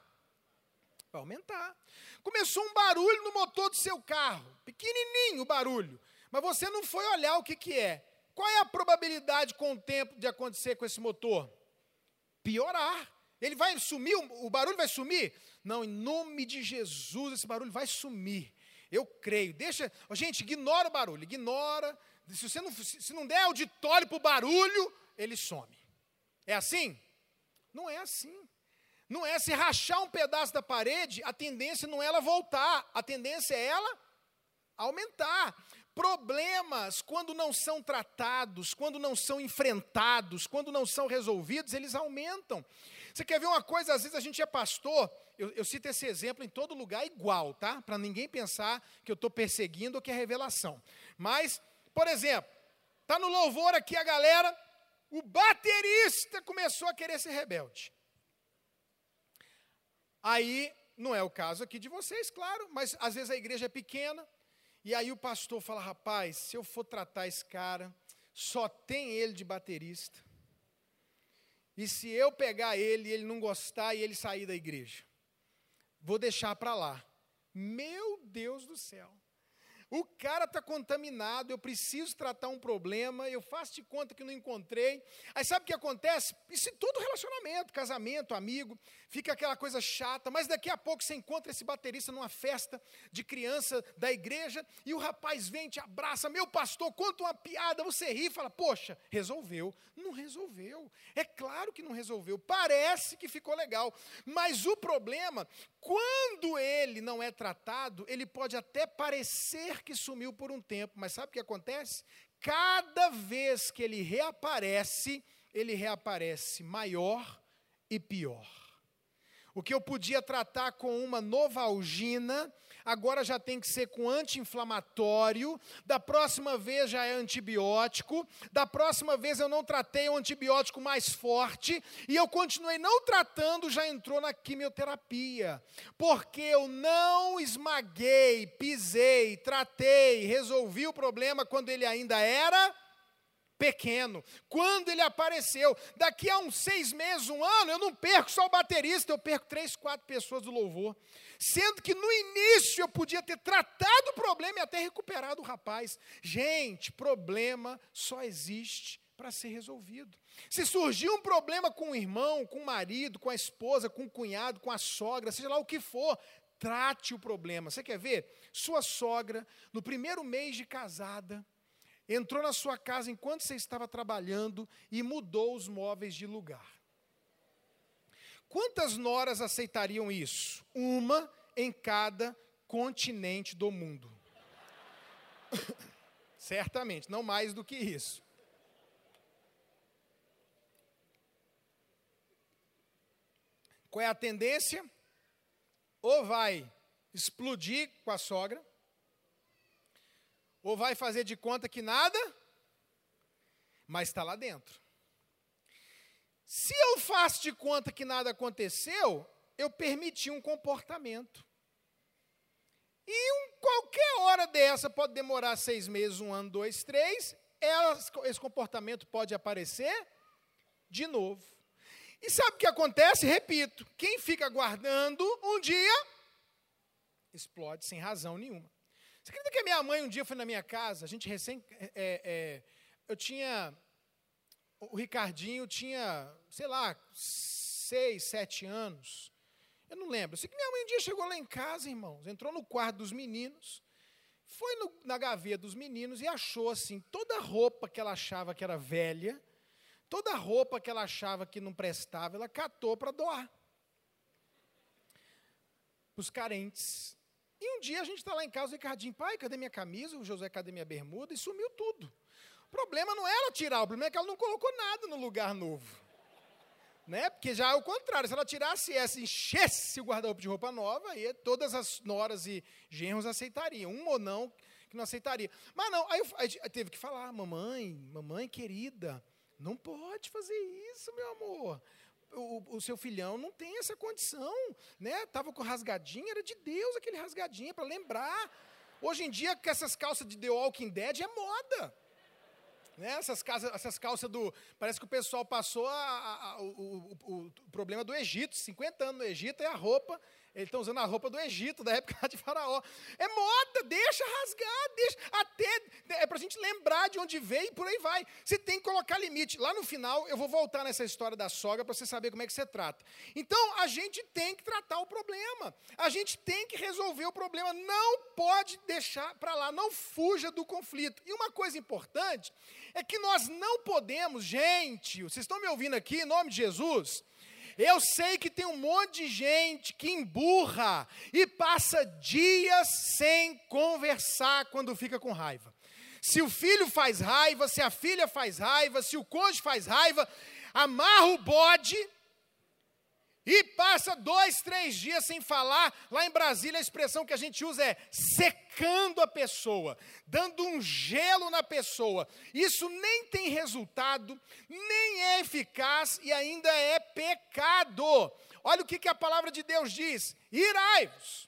Vai aumentar. Começou um barulho no motor do seu carro, pequenininho o barulho, mas você não foi olhar o que, que é. Qual é a probabilidade com o tempo de acontecer com esse motor? Piorar. Ele vai sumir, o barulho vai sumir? Não, em nome de Jesus, esse barulho vai sumir. Eu creio. Deixa, gente, ignora o barulho, ignora, se você não, se não der auditório para o barulho, ele some. É assim? Não é assim. Não é se rachar um pedaço da parede, a tendência não é ela voltar, a tendência é ela aumentar. Problemas, quando não são tratados, quando não são enfrentados, quando não são resolvidos, eles aumentam. Você quer ver uma coisa? Às vezes a gente é pastor, eu, eu cito esse exemplo em todo lugar igual, tá? Para ninguém pensar que eu estou perseguindo ou que é revelação. Mas por exemplo, está no louvor aqui a galera, o baterista começou a querer ser rebelde. Aí, não é o caso aqui de vocês, claro, mas às vezes a igreja é pequena, e aí o pastor fala: rapaz, se eu for tratar esse cara, só tem ele de baterista. E se eu pegar ele e ele não gostar e ele sair da igreja, vou deixar para lá. Meu Deus do céu. O cara está contaminado, eu preciso tratar um problema, eu faço de conta que não encontrei. Aí sabe o que acontece? Isso em todo relacionamento, casamento, amigo, fica aquela coisa chata, mas daqui a pouco você encontra esse baterista numa festa de criança da igreja e o rapaz vem, te abraça, meu pastor, conta uma piada, você ri e fala, poxa, resolveu. Não resolveu. É claro que não resolveu. Parece que ficou legal. Mas o problema, quando ele não é tratado, ele pode até parecer que sumiu por um tempo, mas sabe o que acontece? Cada vez que ele reaparece, ele reaparece maior e pior. O que eu podia tratar com uma novalgina, agora já tem que ser com anti-inflamatório, da próxima vez já é antibiótico, da próxima vez eu não tratei um antibiótico mais forte, e eu continuei não tratando, já entrou na quimioterapia, porque eu não esmaguei, pisei, tratei, resolvi o problema quando ele ainda era pequeno. Quando ele apareceu, daqui a uns seis meses, um ano, eu não perco só o baterista, eu perco três, quatro pessoas do louvor. Sendo que no início eu podia ter tratado o problema e até recuperado o rapaz. Gente, problema só existe para ser resolvido. Se surgir um problema com o irmão, com o marido, com a esposa, com o cunhado, com a sogra, seja lá o que for, trate o problema. Você quer ver? Sua sogra, no primeiro mês de casada, entrou na sua casa enquanto você estava trabalhando e mudou os móveis de lugar. Quantas noras aceitariam isso? Uma em cada continente do mundo. Certamente, não mais do que isso. Qual é a tendência? Ou vai explodir com a sogra, ou vai fazer de conta que nada, mas está lá dentro. Se eu faço de conta que nada aconteceu, eu permiti um comportamento. E um, qualquer hora dessa pode demorar seis meses, um ano, dois, três, esse comportamento pode aparecer de novo. E sabe o que acontece? Repito, quem fica guardando um dia explode sem razão nenhuma. Você acredita que a minha mãe um dia foi na minha casa? A gente recém. É, é, eu tinha. O Ricardinho tinha, sei lá, seis, sete anos. Eu não lembro. Eu sei que minha mãe um dia chegou lá em casa, irmãos, entrou no quarto dos meninos, foi no, na gaveta dos meninos e achou assim toda a roupa que ela achava que era velha, toda a roupa que ela achava que não prestava, ela catou para doar para os carentes. E um dia a gente está lá em casa, o Ricardinho, pai, cadê minha camisa? O José, cadê minha bermuda? E sumiu tudo. O problema não ela tirar, o problema é que ela não colocou nada no lugar novo. Né? Porque já é o contrário, se ela tirasse essa, enchesse o guarda-roupa de roupa nova, aí todas as noras e genros aceitariam, um ou não que não aceitaria. Mas não, aí, aí teve que falar, mamãe, mamãe querida, não pode fazer isso, meu amor. O, o, seu filhão não tem essa condição, né? Tava com rasgadinho, era de Deus aquele rasgadinho para lembrar. Hoje em dia, com essas calças de The Walking Dead é moda. Né? Essas, casas, essas calças do. Parece que o pessoal passou a, a, a, o, o, o, problema do Egito. 50 anos no Egito é a roupa. Eles estão usando a roupa do Egito, da época de Faraó. É moda, deixa rasgar, deixa. Até. É para a gente lembrar de onde veio e por aí vai. Você tem que colocar limite. Lá no final, eu vou voltar nessa história da sogra para você saber como é que você trata. Então, a gente tem que tratar o problema. A gente tem que resolver o problema. Não pode deixar para lá. Não fuja do conflito. E uma coisa importante é que nós não podemos, gente, vocês estão me ouvindo aqui, em nome de Jesus? Eu sei que tem um monte de gente que emburra e passa dias sem conversar quando fica com raiva. Se o filho faz raiva, se a filha faz raiva, se o cônjuge faz raiva, amarra o bode e passa dois, três dias sem falar. Lá em Brasília, a expressão que a gente usa é secando a pessoa, dando um gelo na pessoa. Isso nem tem resultado, nem é eficaz e ainda é pecado. Olha o que, que a palavra de Deus diz: irai-vos,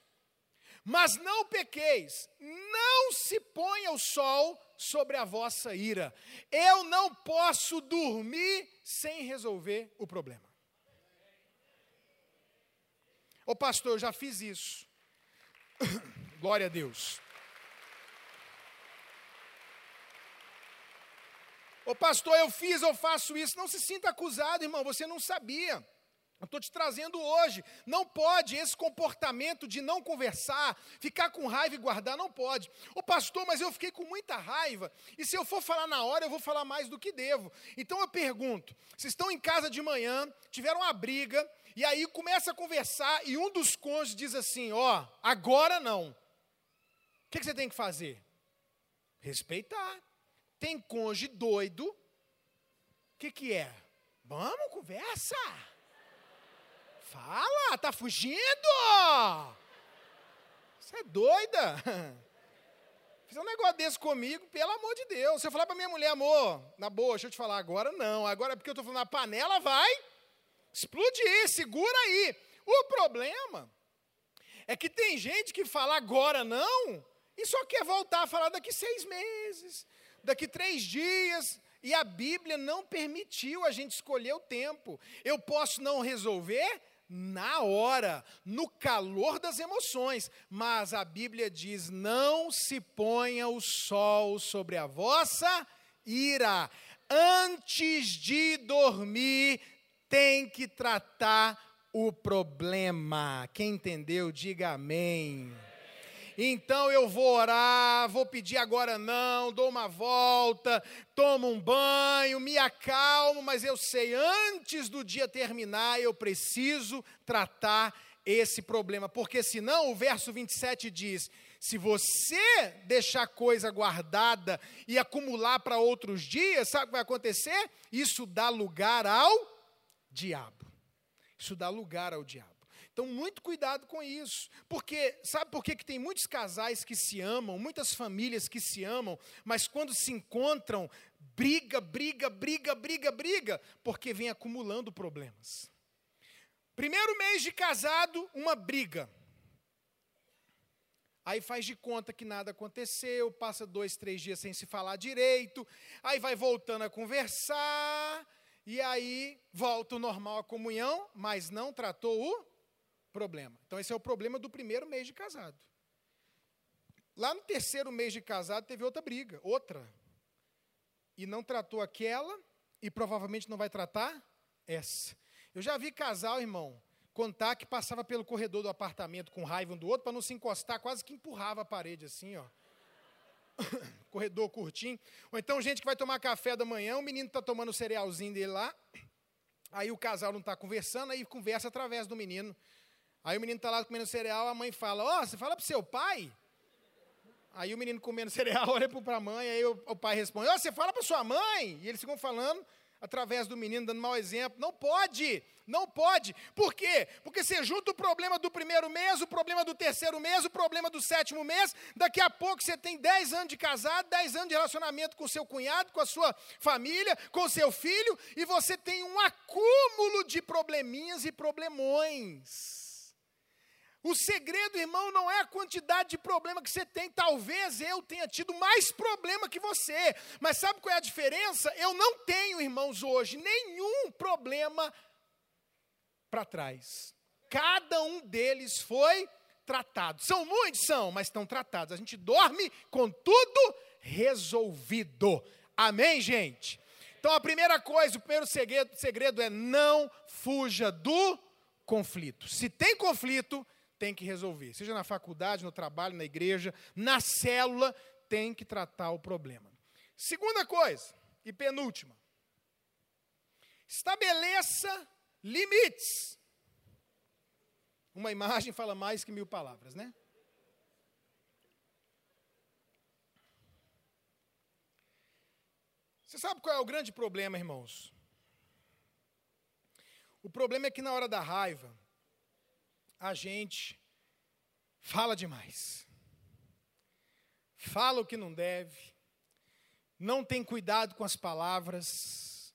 mas não pequeis, não se ponha o sol sobre a vossa ira. Eu não posso dormir sem resolver o problema. Ô pastor, eu já fiz isso. Glória a Deus. Ô pastor, eu fiz, eu faço isso. Não se sinta acusado, irmão, você não sabia. Eu estou te trazendo hoje. Não pode esse comportamento de não conversar, ficar com raiva e guardar, não pode. Ô pastor, mas eu fiquei com muita raiva, e se eu for falar na hora, eu vou falar mais do que devo. Então eu pergunto: se estão em casa de manhã, tiveram uma briga, e aí começa a conversar e um dos cônjuges diz assim: Ó, oh, agora não. O que, que você tem que fazer? Respeitar. Tem cônjuge doido. O que, que é? Vamos, conversa. Fala, tá fugindo? Você é doida? Fiz um negócio desse comigo, pelo amor de Deus. Se eu falar para minha mulher, amor, na boa, deixa eu te falar, agora não. Agora é porque eu estou falando na panela, vai explodir, segura aí. O problema é que tem gente que fala agora não e só quer voltar a falar daqui seis meses, daqui três dias. E a Bíblia não permitiu a gente escolher o tempo. Eu posso não resolver na hora, no calor das emoções, mas a Bíblia diz: não se ponha o sol sobre a vossa ira. Antes de dormir, tem que tratar o problema. Quem entendeu, diga amém. Então eu vou orar, vou pedir agora não, dou uma volta, tomo um banho, me acalmo, mas eu sei, antes do dia terminar, eu preciso tratar esse problema, porque senão o verso 27 diz: se você deixar coisa guardada e acumular para outros dias, sabe o que vai acontecer? Isso dá lugar ao diabo. Isso dá lugar ao diabo. Então, muito cuidado com isso. Porque, sabe por que, que tem muitos casais que se amam, muitas famílias que se amam, mas quando se encontram, briga, briga, briga, briga, briga, porque vem acumulando problemas. Primeiro mês de casado, uma briga. Aí faz de conta que nada aconteceu, passa dois, três dias sem se falar direito, aí vai voltando a conversar, e aí volta o normal a comunhão, mas não tratou o problema. Então, esse é o problema do primeiro mês de casado. Lá no terceiro mês de casado, teve outra briga, outra. E não tratou aquela, e provavelmente não vai tratar essa. Eu já vi casal, irmão, contar que passava pelo corredor do apartamento com raiva um do outro, para não se encostar, quase que empurrava a parede assim, ó. corredor curtinho. Ou então gente que vai tomar café da manhã, o menino está tomando o cerealzinho dele lá, aí o casal não está conversando, aí conversa através do menino. Aí o menino está lá comendo cereal, a mãe fala, ó, oh, você fala para seu pai? Aí o menino comendo cereal olha para a mãe, aí o, o pai responde, ó, oh, você fala para sua mãe? E eles ficam falando, através do menino, dando mau exemplo. Não pode, não pode. Por quê? Porque você junta o problema do primeiro mês, o problema do terceiro mês, o problema do sétimo mês, daqui a pouco você tem 10 anos de casado, 10 anos de relacionamento com seu cunhado, com a sua família, com seu filho, e você tem um acúmulo de probleminhas e problemões. O segredo, irmão, não é a quantidade de problema que você tem. Talvez eu tenha tido mais problema que você. Mas sabe qual é a diferença? Eu não tenho, irmãos, hoje nenhum problema para trás. Cada um deles foi tratado. São muitos, são, mas estão tratados. A gente dorme com tudo resolvido. Amém, gente? Então a primeira coisa, o primeiro segredo, segredo é não fuja do conflito. Se tem conflito, tem que resolver. Seja na faculdade, no trabalho, na igreja, na célula, tem que tratar o problema. Segunda coisa, e penúltima. Estabeleça limites. Uma imagem fala mais que mil palavras, né? Você sabe qual é o grande problema, irmãos? O problema é que na hora da raiva, a gente fala demais. Fala o que não deve, não tem cuidado com as palavras,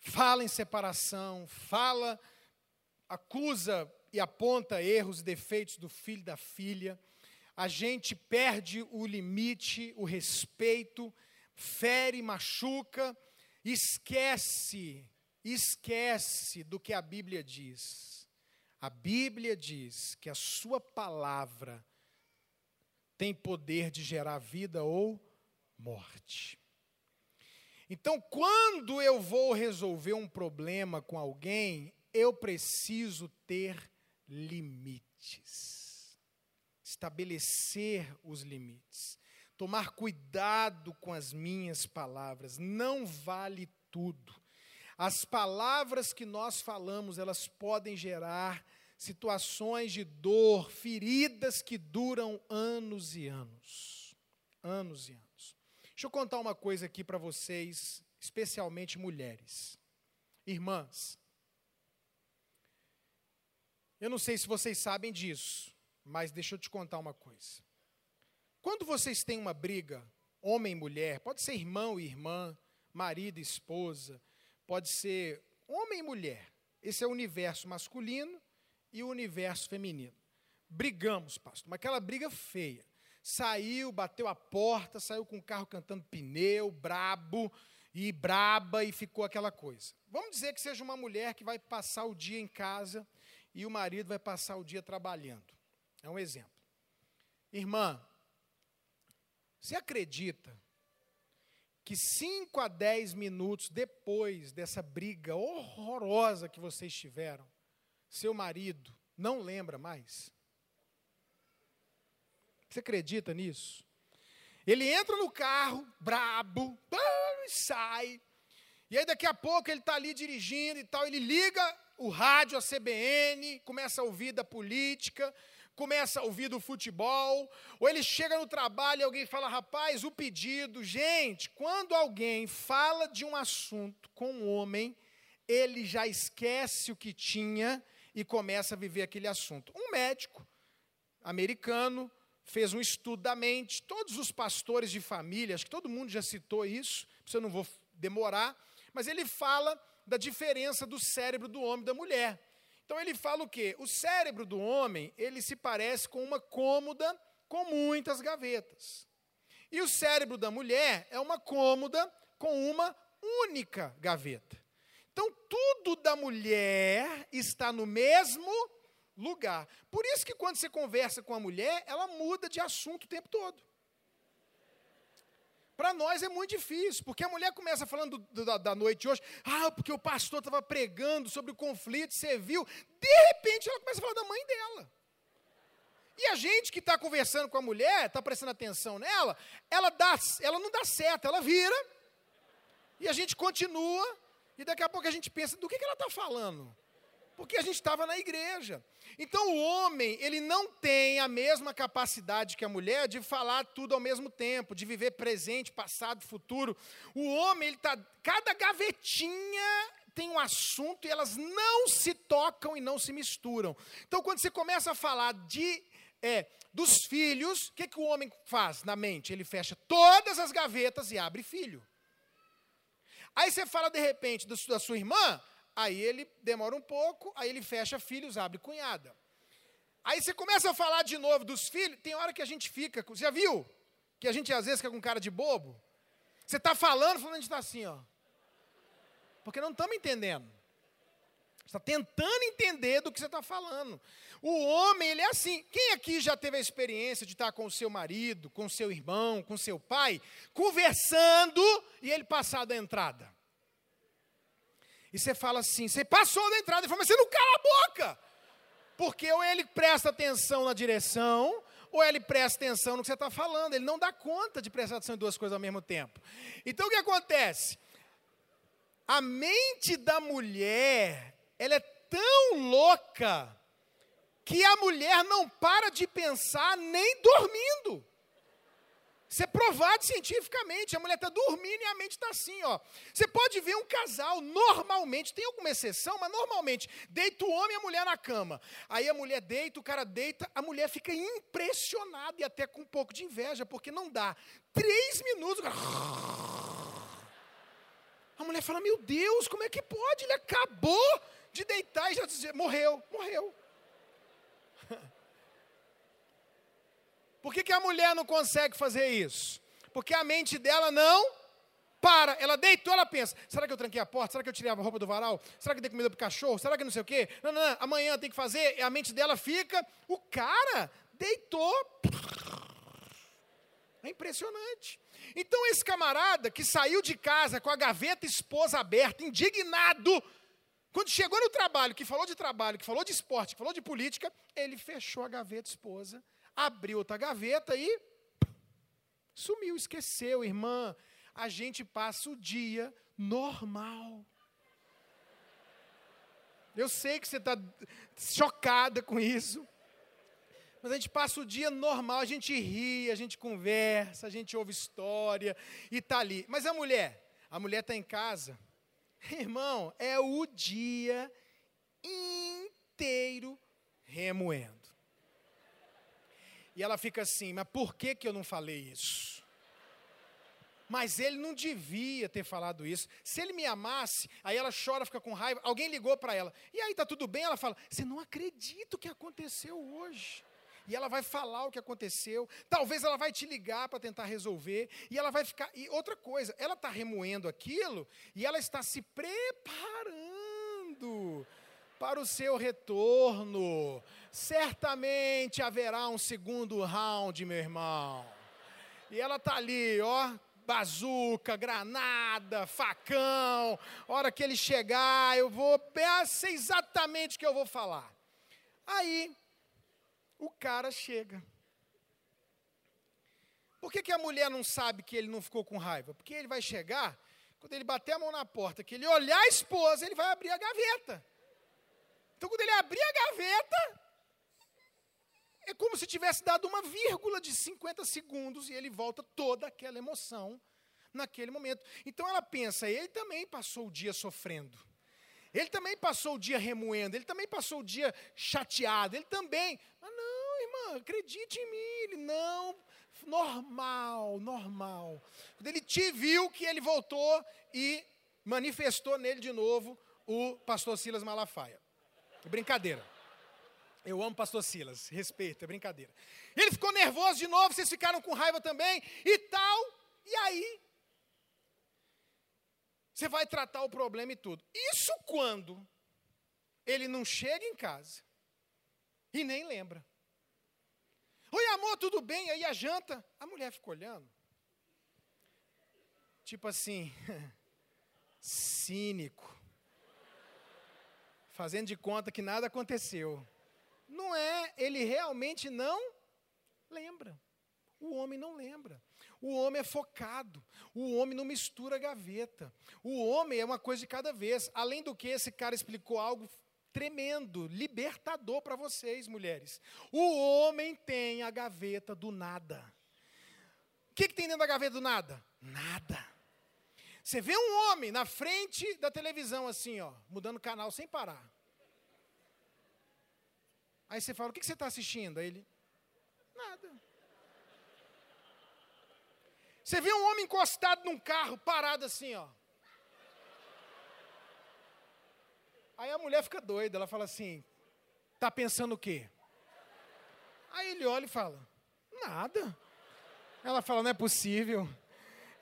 fala em separação, fala, acusa e aponta erros e defeitos do filho e da filha. A gente perde o limite, o respeito, fere, machuca, esquece, esquece do que a Bíblia diz. A Bíblia diz que a sua palavra tem poder de gerar vida ou morte. Então, quando eu vou resolver um problema com alguém, eu preciso ter limites. Estabelecer os limites. Tomar cuidado com as minhas palavras. Não vale tudo. As palavras que nós falamos, elas podem gerar situações de dor, feridas que duram anos e anos. Anos e anos. Deixa eu contar uma coisa aqui para vocês, especialmente mulheres. Irmãs, eu não sei se vocês sabem disso, mas deixa eu te contar uma coisa. Quando vocês têm uma briga, homem e mulher, pode ser irmão e irmã, marido e esposa, pode ser homem e mulher. Esse é o universo masculino e o universo feminino. Brigamos, pastor, mas aquela briga feia. Saiu, bateu a porta, saiu com o carro cantando pneu, brabo e braba e ficou aquela coisa. Vamos dizer que seja uma mulher que vai passar o dia em casa e o marido vai passar o dia trabalhando. É um exemplo. Irmã, você acredita que 5 a 10 minutos depois dessa briga horrorosa que vocês tiveram, seu marido não lembra mais? Você acredita nisso? Ele entra no carro, brabo, e sai. E aí daqui a pouco ele está ali dirigindo e tal, ele liga o rádio, a CBN, começa a ouvir da política, começa a ouvir do futebol, ou ele chega no trabalho e alguém fala, rapaz, o pedido. Gente, quando alguém fala de um assunto com um homem, ele já esquece o que tinha e começa a viver aquele assunto. Um médico americano fez um estudo da mente, todos os pastores de família, acho que todo mundo já citou isso, eu não vou demorar, mas ele fala da diferença do cérebro do homem e da mulher. Então ele fala o quê? O cérebro do homem, ele se parece com uma cômoda com muitas gavetas. E o cérebro da mulher é uma cômoda com uma única gaveta. Então tudo da mulher está no mesmo lugar. Por isso que quando você conversa com a mulher, ela muda de assunto o tempo todo. Para nós é muito difícil, porque a mulher começa falando do, da, da, noite de hoje, ah, porque o pastor estava pregando sobre o conflito, você viu, de repente ela começa a falar da mãe dela. E a gente que está conversando com a mulher, está prestando atenção nela, ela, dá, ela não dá certo, ela vira, e a gente continua, e daqui a pouco a gente pensa, do que, que ela está falando? Porque a gente estava na igreja. Então o homem, ele não tem a mesma capacidade que a mulher de falar tudo ao mesmo tempo, de viver presente, passado, futuro. O homem, ele tá cada gavetinha tem um assunto e elas não se tocam e não se misturam. Então quando você começa a falar de é, dos filhos, o que, que o homem faz na mente? Ele fecha todas as gavetas e abre filho. Aí você fala de repente da sua irmã, Aí ele demora um pouco, aí ele fecha filhos, abre cunhada. Aí você começa a falar de novo dos filhos, tem hora que a gente fica, já viu? Que a gente às vezes fica com cara de bobo. Você está falando, falando, a gente está assim, ó. Porque não estamos entendendo. Está tentando entender do que você está falando. O homem, ele é assim. Quem aqui já teve a experiência de estar com o seu marido, com o seu irmão, com seu pai, conversando e ele passar da entrada? E você fala assim, você passou da entrada, e fala, mas você não cala a boca. Porque ou ele presta atenção na direção, ou ele presta atenção no que você está falando. Ele não dá conta de prestar atenção em duas coisas ao mesmo tempo. Então o que acontece? A mente da mulher, ela é tão louca que a mulher não para de pensar nem dormindo. Isso é provado cientificamente. A mulher está dormindo e a mente está assim, ó. Você pode ver um casal, normalmente, tem alguma exceção, mas normalmente, deita o homem e a mulher na cama. Aí a mulher deita, o cara deita, a mulher fica impressionada e até com um pouco de inveja, porque não dá. Três minutos. A mulher fala: Meu Deus, como é que pode? Ele acabou de deitar e já morreu, morreu. Por que, que a mulher não consegue fazer isso? Porque a mente dela não para. Ela deitou, ela pensa: será que eu tranquei a porta? Será que eu tirei a roupa do varal? Será que dei comida para o cachorro? Será que não sei o quê? Não, não, não, amanhã tem que fazer. E a mente dela fica. O cara deitou. É impressionante. Então, esse camarada que saiu de casa com a gaveta esposa aberta, indignado, quando chegou no trabalho, que falou de trabalho, que falou de esporte, que falou de política, ele fechou a gaveta esposa abriu outra gaveta e sumiu, esqueceu, irmã. A gente passa o dia normal. Eu sei que você está chocada com isso. Mas a gente passa o dia normal, a gente ri, a gente conversa, a gente ouve história e está ali. Mas a mulher, a mulher está em casa. Irmão, é o dia inteiro remoendo. E ela fica assim: mas por que, que eu não falei isso? Mas ele não devia ter falado isso. Se ele me amasse, aí ela chora, fica com raiva. Alguém ligou para ela. E aí tá tudo bem? Ela fala: Você não acredita o que aconteceu hoje. E ela vai falar o que aconteceu. Talvez ela vai te ligar para tentar resolver. E ela vai ficar. E outra coisa, ela está remoendo aquilo e ela está se preparando para o seu retorno. Certamente haverá um segundo round, meu irmão. E ela tá ali, ó, bazuca, granada, facão. Hora que ele chegar, eu vou pensar exatamente o que eu vou falar. Aí, o cara chega. Por que, que a mulher não sabe que ele não ficou com raiva? Porque ele vai chegar, quando ele bater a mão na porta, que ele olhar a esposa, ele vai abrir a gaveta. Então, quando ele abrir a gaveta, é como se tivesse dado uma vírgula de 50 segundos e ele volta toda aquela emoção naquele momento. Então ela pensa, ele também passou o dia sofrendo. Ele também passou o dia remoendo, ele também passou o dia chateado, ele também. Mas não, irmã, acredite em mim, ele não, normal, normal. Quando ele te viu que ele voltou e manifestou nele de novo o pastor Silas Malafaia. Brincadeira. Eu amo pastor Silas, respeito, é brincadeira. Ele ficou nervoso de novo, vocês ficaram com raiva também e tal. E aí, você vai tratar o problema e tudo. Isso quando ele não chega em casa e nem lembra. Oi, amor, tudo bem? Aí a janta. A mulher fica olhando. Tipo assim, cínico. Fazendo de conta que nada aconteceu. Não é, ele realmente não lembra. O homem não lembra. O homem é focado. O homem não mistura gaveta. O homem é uma coisa de cada vez. Além do que, esse cara explicou algo tremendo, libertador para vocês, mulheres. O homem tem a gaveta do nada. O que, que tem dentro da gaveta do nada? Nada. Você vê um homem na frente da televisão, assim, ó, mudando canal sem parar. Aí você fala: O que, você está assistindo? Aí ele: Nada. Você vê um homem encostado num carro, parado assim, ó. Aí a mulher fica doida, ela fala assim: Tá pensando o quê? Aí ele olha e fala: Nada. Ela fala: Não é possível.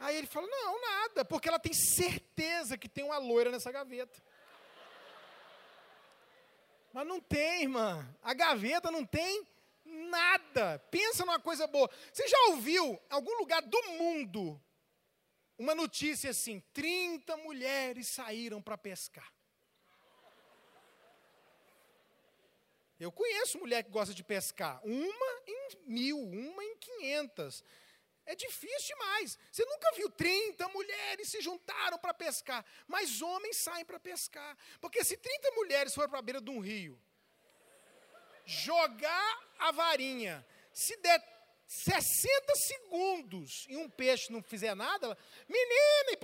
Aí ele fala: Não, nada, porque ela tem certeza que tem uma loira nessa gaveta. Mas não tem, irmã. A gaveta não tem nada. Pensa numa coisa boa. Você já ouviu em algum lugar do mundo uma notícia assim: 30 mulheres saíram para pescar. Eu conheço mulher que gosta de pescar. Uma em mil, uma em quinhentas. É difícil demais. Você nunca viu 30 mulheres se juntaram para pescar, mas homens saem para pescar. Porque se 30 mulheres forem para a beira de um rio, jogar a varinha, se der 60 segundos e um peixe não fizer nada, ela, menina,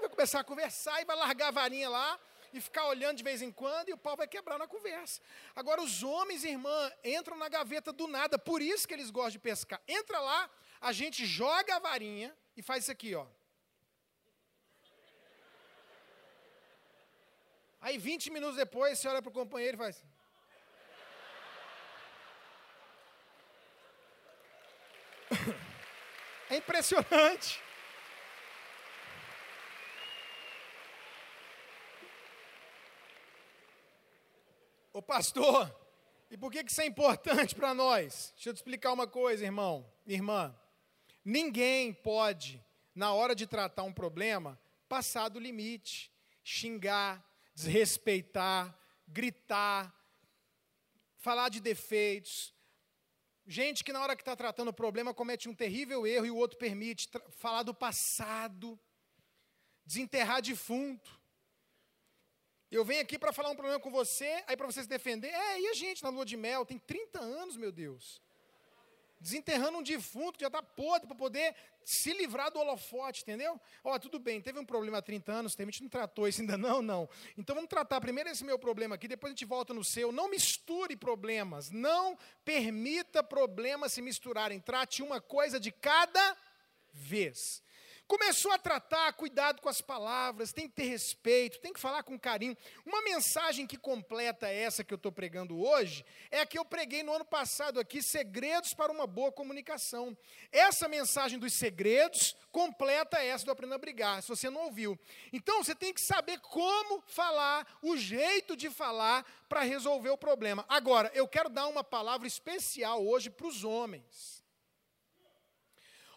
vai começar a conversar e vai largar a varinha lá e ficar olhando de vez em quando e o pau vai quebrar na conversa. Agora, os homens, irmã, entram na gaveta do nada, por isso que eles gostam de pescar. Entra lá, a gente joga a varinha e faz isso aqui, ó. Aí, 20 minutos depois, você olha para o companheiro e faz. É impressionante. Ô pastor, e por que isso é importante para nós? Deixa eu te explicar uma coisa, irmão, irmã. Ninguém pode, na hora de tratar um problema, passar do limite, xingar, desrespeitar, gritar, falar de defeitos. Gente que na hora que está tratando o problema comete um terrível erro e o outro permite falar do passado, desenterrar defunto. Eu venho aqui para falar um problema com você, aí para você se defender. É, e a gente na lua de mel? Tem 30 anos, meu Deus. Desenterrando um defunto que já está podre para poder se livrar do holofote, entendeu? Ó, tudo bem, teve um problema há 30 anos, a gente não tratou isso ainda não, não. Então vamos tratar primeiro esse meu problema aqui, depois a gente volta no seu. Não misture problemas, não permita problemas se misturarem. Trate uma coisa de cada vez. Começou a tratar, cuidado com as palavras, tem que ter respeito, tem que falar com carinho. Uma mensagem que completa essa que eu estou pregando hoje é a que eu preguei no ano passado aqui, Segredos para uma Boa Comunicação. Essa mensagem dos segredos completa essa do Aprenda a Brigar, se você não ouviu. Então você tem que saber como falar, o jeito de falar para resolver o problema. Agora, eu quero dar uma palavra especial hoje para os homens.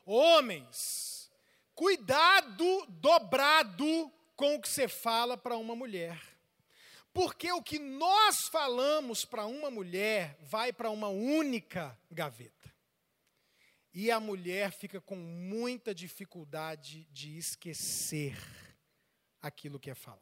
Homens, Cuidado dobrado com o que você fala para uma mulher. Porque o que nós falamos para uma mulher vai para uma única gaveta. E a mulher fica com muita dificuldade de esquecer aquilo que é falado.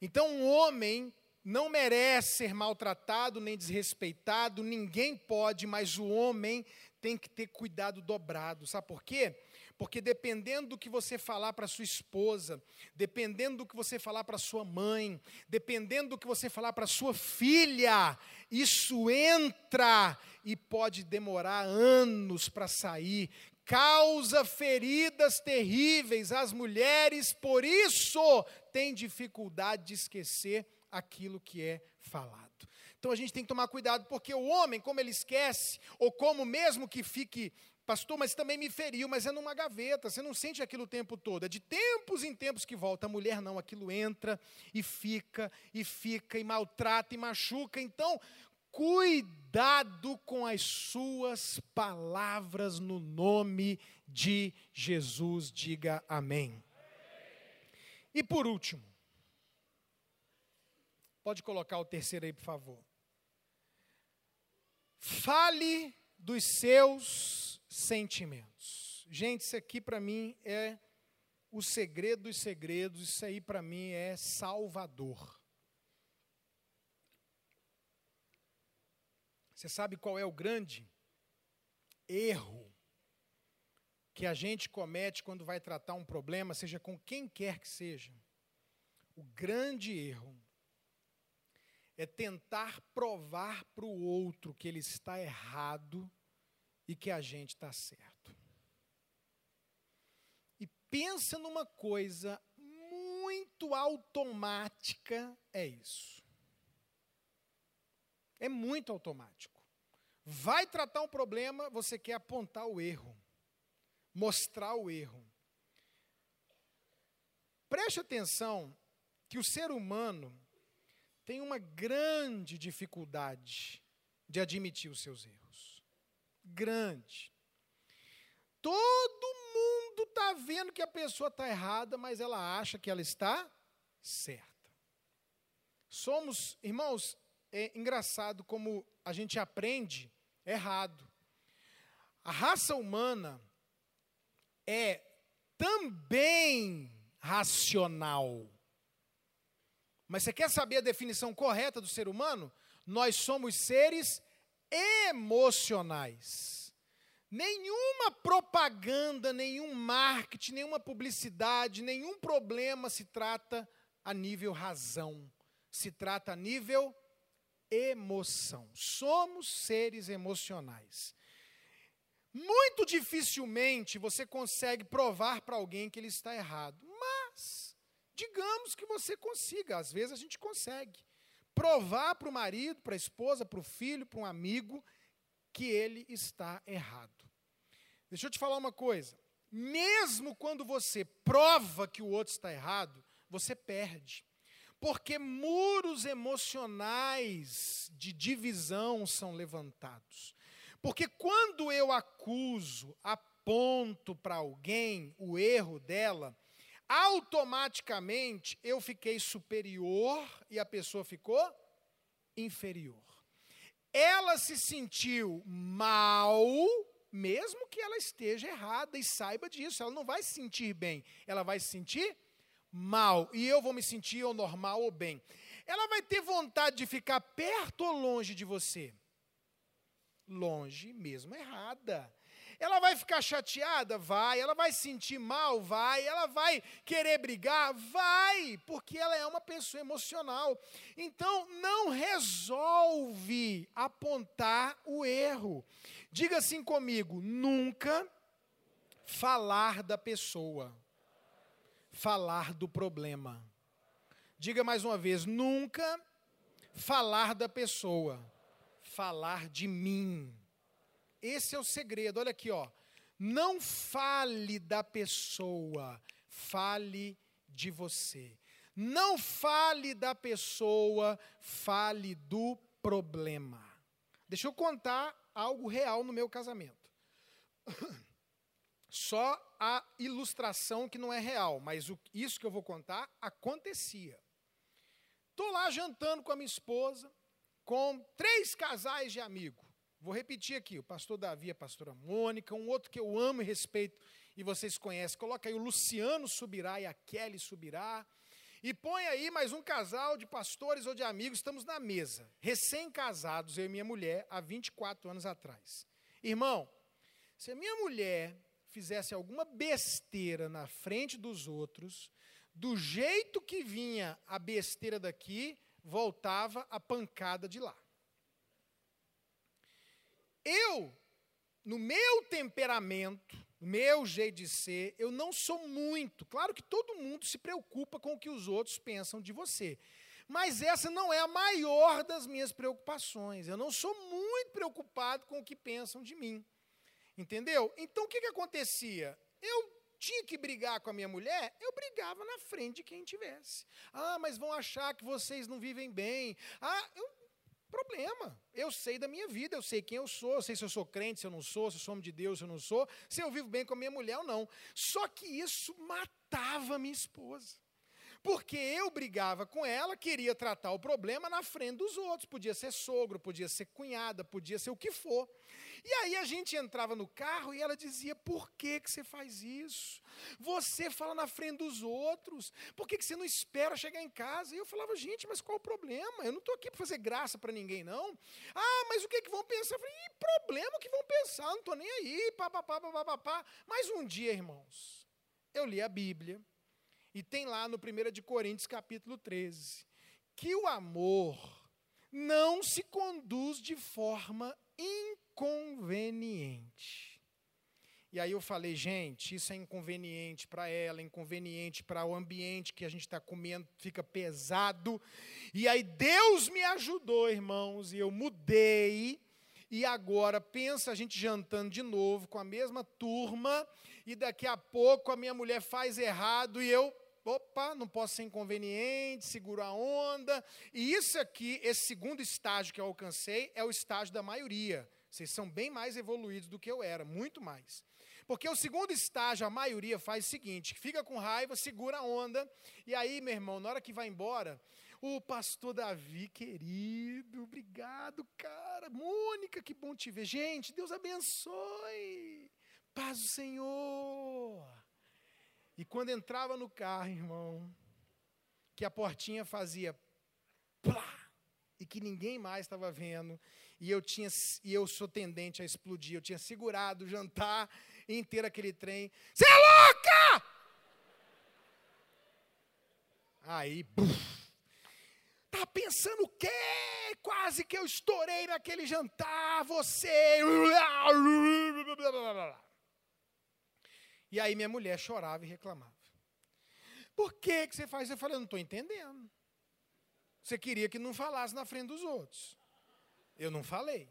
Então, um homem não merece ser maltratado nem desrespeitado, ninguém pode, mas o homem tem que ter cuidado dobrado. Sabe por quê? Porque dependendo do que você falar para sua esposa, dependendo do que você falar para sua mãe, dependendo do que você falar para sua filha, isso entra e pode demorar anos para sair, causa feridas terríveis às mulheres, por isso tem dificuldade de esquecer aquilo que é falado. Então a gente tem que tomar cuidado, porque o homem, como ele esquece, ou como mesmo que fique pastor, mas também me feriu, mas é numa gaveta, você não sente aquilo o tempo todo, é de tempos em tempos que volta. A mulher não, aquilo entra e fica, e fica, e maltrata, e machuca. Então, cuidado com as suas palavras no nome de Jesus, diga amém. E por último, pode colocar o terceiro aí, por favor. Fale dos seus sentimentos. Gente, isso aqui para mim é o segredo dos segredos, isso aí para mim é salvador. Você sabe qual é o grande erro que a gente comete quando vai tratar um problema, seja com quem quer que seja? O grande erro é tentar provar para o outro que ele está errado e que a gente está certo. E pensa numa coisa muito automática, é isso. É muito automático. Vai tratar um problema, você quer apontar o erro, mostrar o erro. Preste atenção que o ser humano tem uma grande dificuldade de admitir os seus erros grande. Todo mundo está vendo que a pessoa está errada, mas ela acha que ela está certa. Somos, irmãos, é engraçado como a gente aprende errado. A raça humana é também racional. Mas você quer saber a definição correta do ser humano? Nós somos seres emocionais. Nenhuma propaganda, nenhum marketing, nenhuma publicidade, nenhum problema se trata a nível razão, se trata a nível emoção. Somos seres emocionais. Muito dificilmente você consegue provar para alguém que ele está errado, mas digamos que você consiga, às vezes a gente consegue provar para o marido, para a esposa, para o filho, para um amigo, que ele está errado. Deixa eu te falar uma coisa. Mesmo quando você prova que o outro está errado, você perde. Porque muros emocionais de divisão são levantados. Porque quando eu acuso, aponto para alguém o erro dela, automaticamente eu fiquei superior e a pessoa ficou inferior. Ela se sentiu mal, mesmo que ela esteja errada e saiba disso, ela não vai se sentir bem, ela vai se sentir mal e eu vou me sentir ou normal ou bem. Ela vai ter vontade de ficar perto ou longe de você? Longe, mesmo errada. Ela vai ficar chateada? Vai. Ela vai sentir mal? Vai. Ela vai querer brigar? Vai, porque ela é uma pessoa emocional. Então, não resolve apontar o erro. Diga assim comigo: nunca falar da pessoa, falar do problema. Diga mais uma vez: nunca falar da pessoa, falar de mim. Esse é o segredo. Olha aqui, ó. Não fale da pessoa, fale de você. Não fale da pessoa, fale do problema. Deixa eu contar algo real no meu casamento. Só a ilustração que não é real, mas o, isso que eu vou contar acontecia. estou lá jantando com a minha esposa, com três casais de amigos. Vou repetir aqui: o pastor Davi, a pastora Mônica, um outro que eu amo e respeito e vocês conhecem. Coloca aí o Luciano Subirá e a Kelly Subirá. E põe aí mais um casal de pastores ou de amigos, estamos na mesa, recém-casados, eu e minha mulher, há 24 anos atrás. Irmão, se a minha mulher fizesse alguma besteira na frente dos outros, do jeito que vinha a besteira daqui, voltava a pancada de lá. Eu, no meu temperamento, no meu jeito de ser, eu não sou muito. Claro que todo mundo se preocupa com o que os outros pensam de você. Mas essa não é a maior das minhas preocupações. Eu não sou muito preocupado com o que pensam de mim. Entendeu? Então o que, que acontecia? Eu tinha que brigar com a minha mulher, eu brigava na frente de quem tivesse. Ah, mas vão achar que vocês não vivem bem. Ah, eu, problema. Eu sei da minha vida, eu sei quem eu sou, eu sei se eu sou crente, se eu não sou, se eu sou homem de Deus, se eu não sou, se eu vivo bem com a minha mulher ou não. Só que isso matava minha esposa. Porque eu brigava com ela, queria tratar o problema na frente dos outros. Podia ser sogro, podia ser cunhada, podia ser o que for. E aí a gente entrava no carro e ela dizia: Por que, que você faz isso? Você fala na frente dos outros. Por que, que você não espera chegar em casa? E eu falava: Gente, mas qual o problema? Eu não estou aqui para fazer graça para ninguém, não. Ah, mas o que, que vão pensar? Eu falei: Problema que vão pensar, não estou nem aí. Pá, pá, pá, pá, pá, pá. Mas um dia, irmãos, eu li a Bíblia. E tem lá no 1 de Coríntios, capítulo 13, que o amor não se conduz de forma inconveniente. E aí eu falei, gente, isso é inconveniente para ela, inconveniente para o ambiente que a gente está comendo, fica pesado. E aí Deus me ajudou, irmãos, e eu mudei. E agora, pensa a gente jantando de novo com a mesma turma, e daqui a pouco a minha mulher faz errado e eu opa, não posso ser inconveniente, seguro a onda. E isso aqui, esse segundo estágio que eu alcancei, é o estágio da maioria. Vocês são bem mais evoluídos do que eu era, muito mais. Porque o segundo estágio, a maioria faz o seguinte: fica com raiva, segura a onda, e aí, meu irmão, na hora que vai embora, o pastor Davi, querido, obrigado, cara. Mônica, que bom te ver. Gente, Deus abençoe. Paz do Senhor. E quando entrava no carro, irmão, que a portinha fazia plá, e que ninguém mais estava vendo, e eu tinha e eu sou tendente a explodir, eu tinha segurado o jantar inteiro aquele trem. Você é louca! Aí, buf, tá pensando o quê? Quase que eu estourei naquele jantar, você. E aí minha mulher chorava e reclamava. Por que, que você faz? Eu falei, eu não estou entendendo. Você queria que não falasse na frente dos outros. Eu não falei.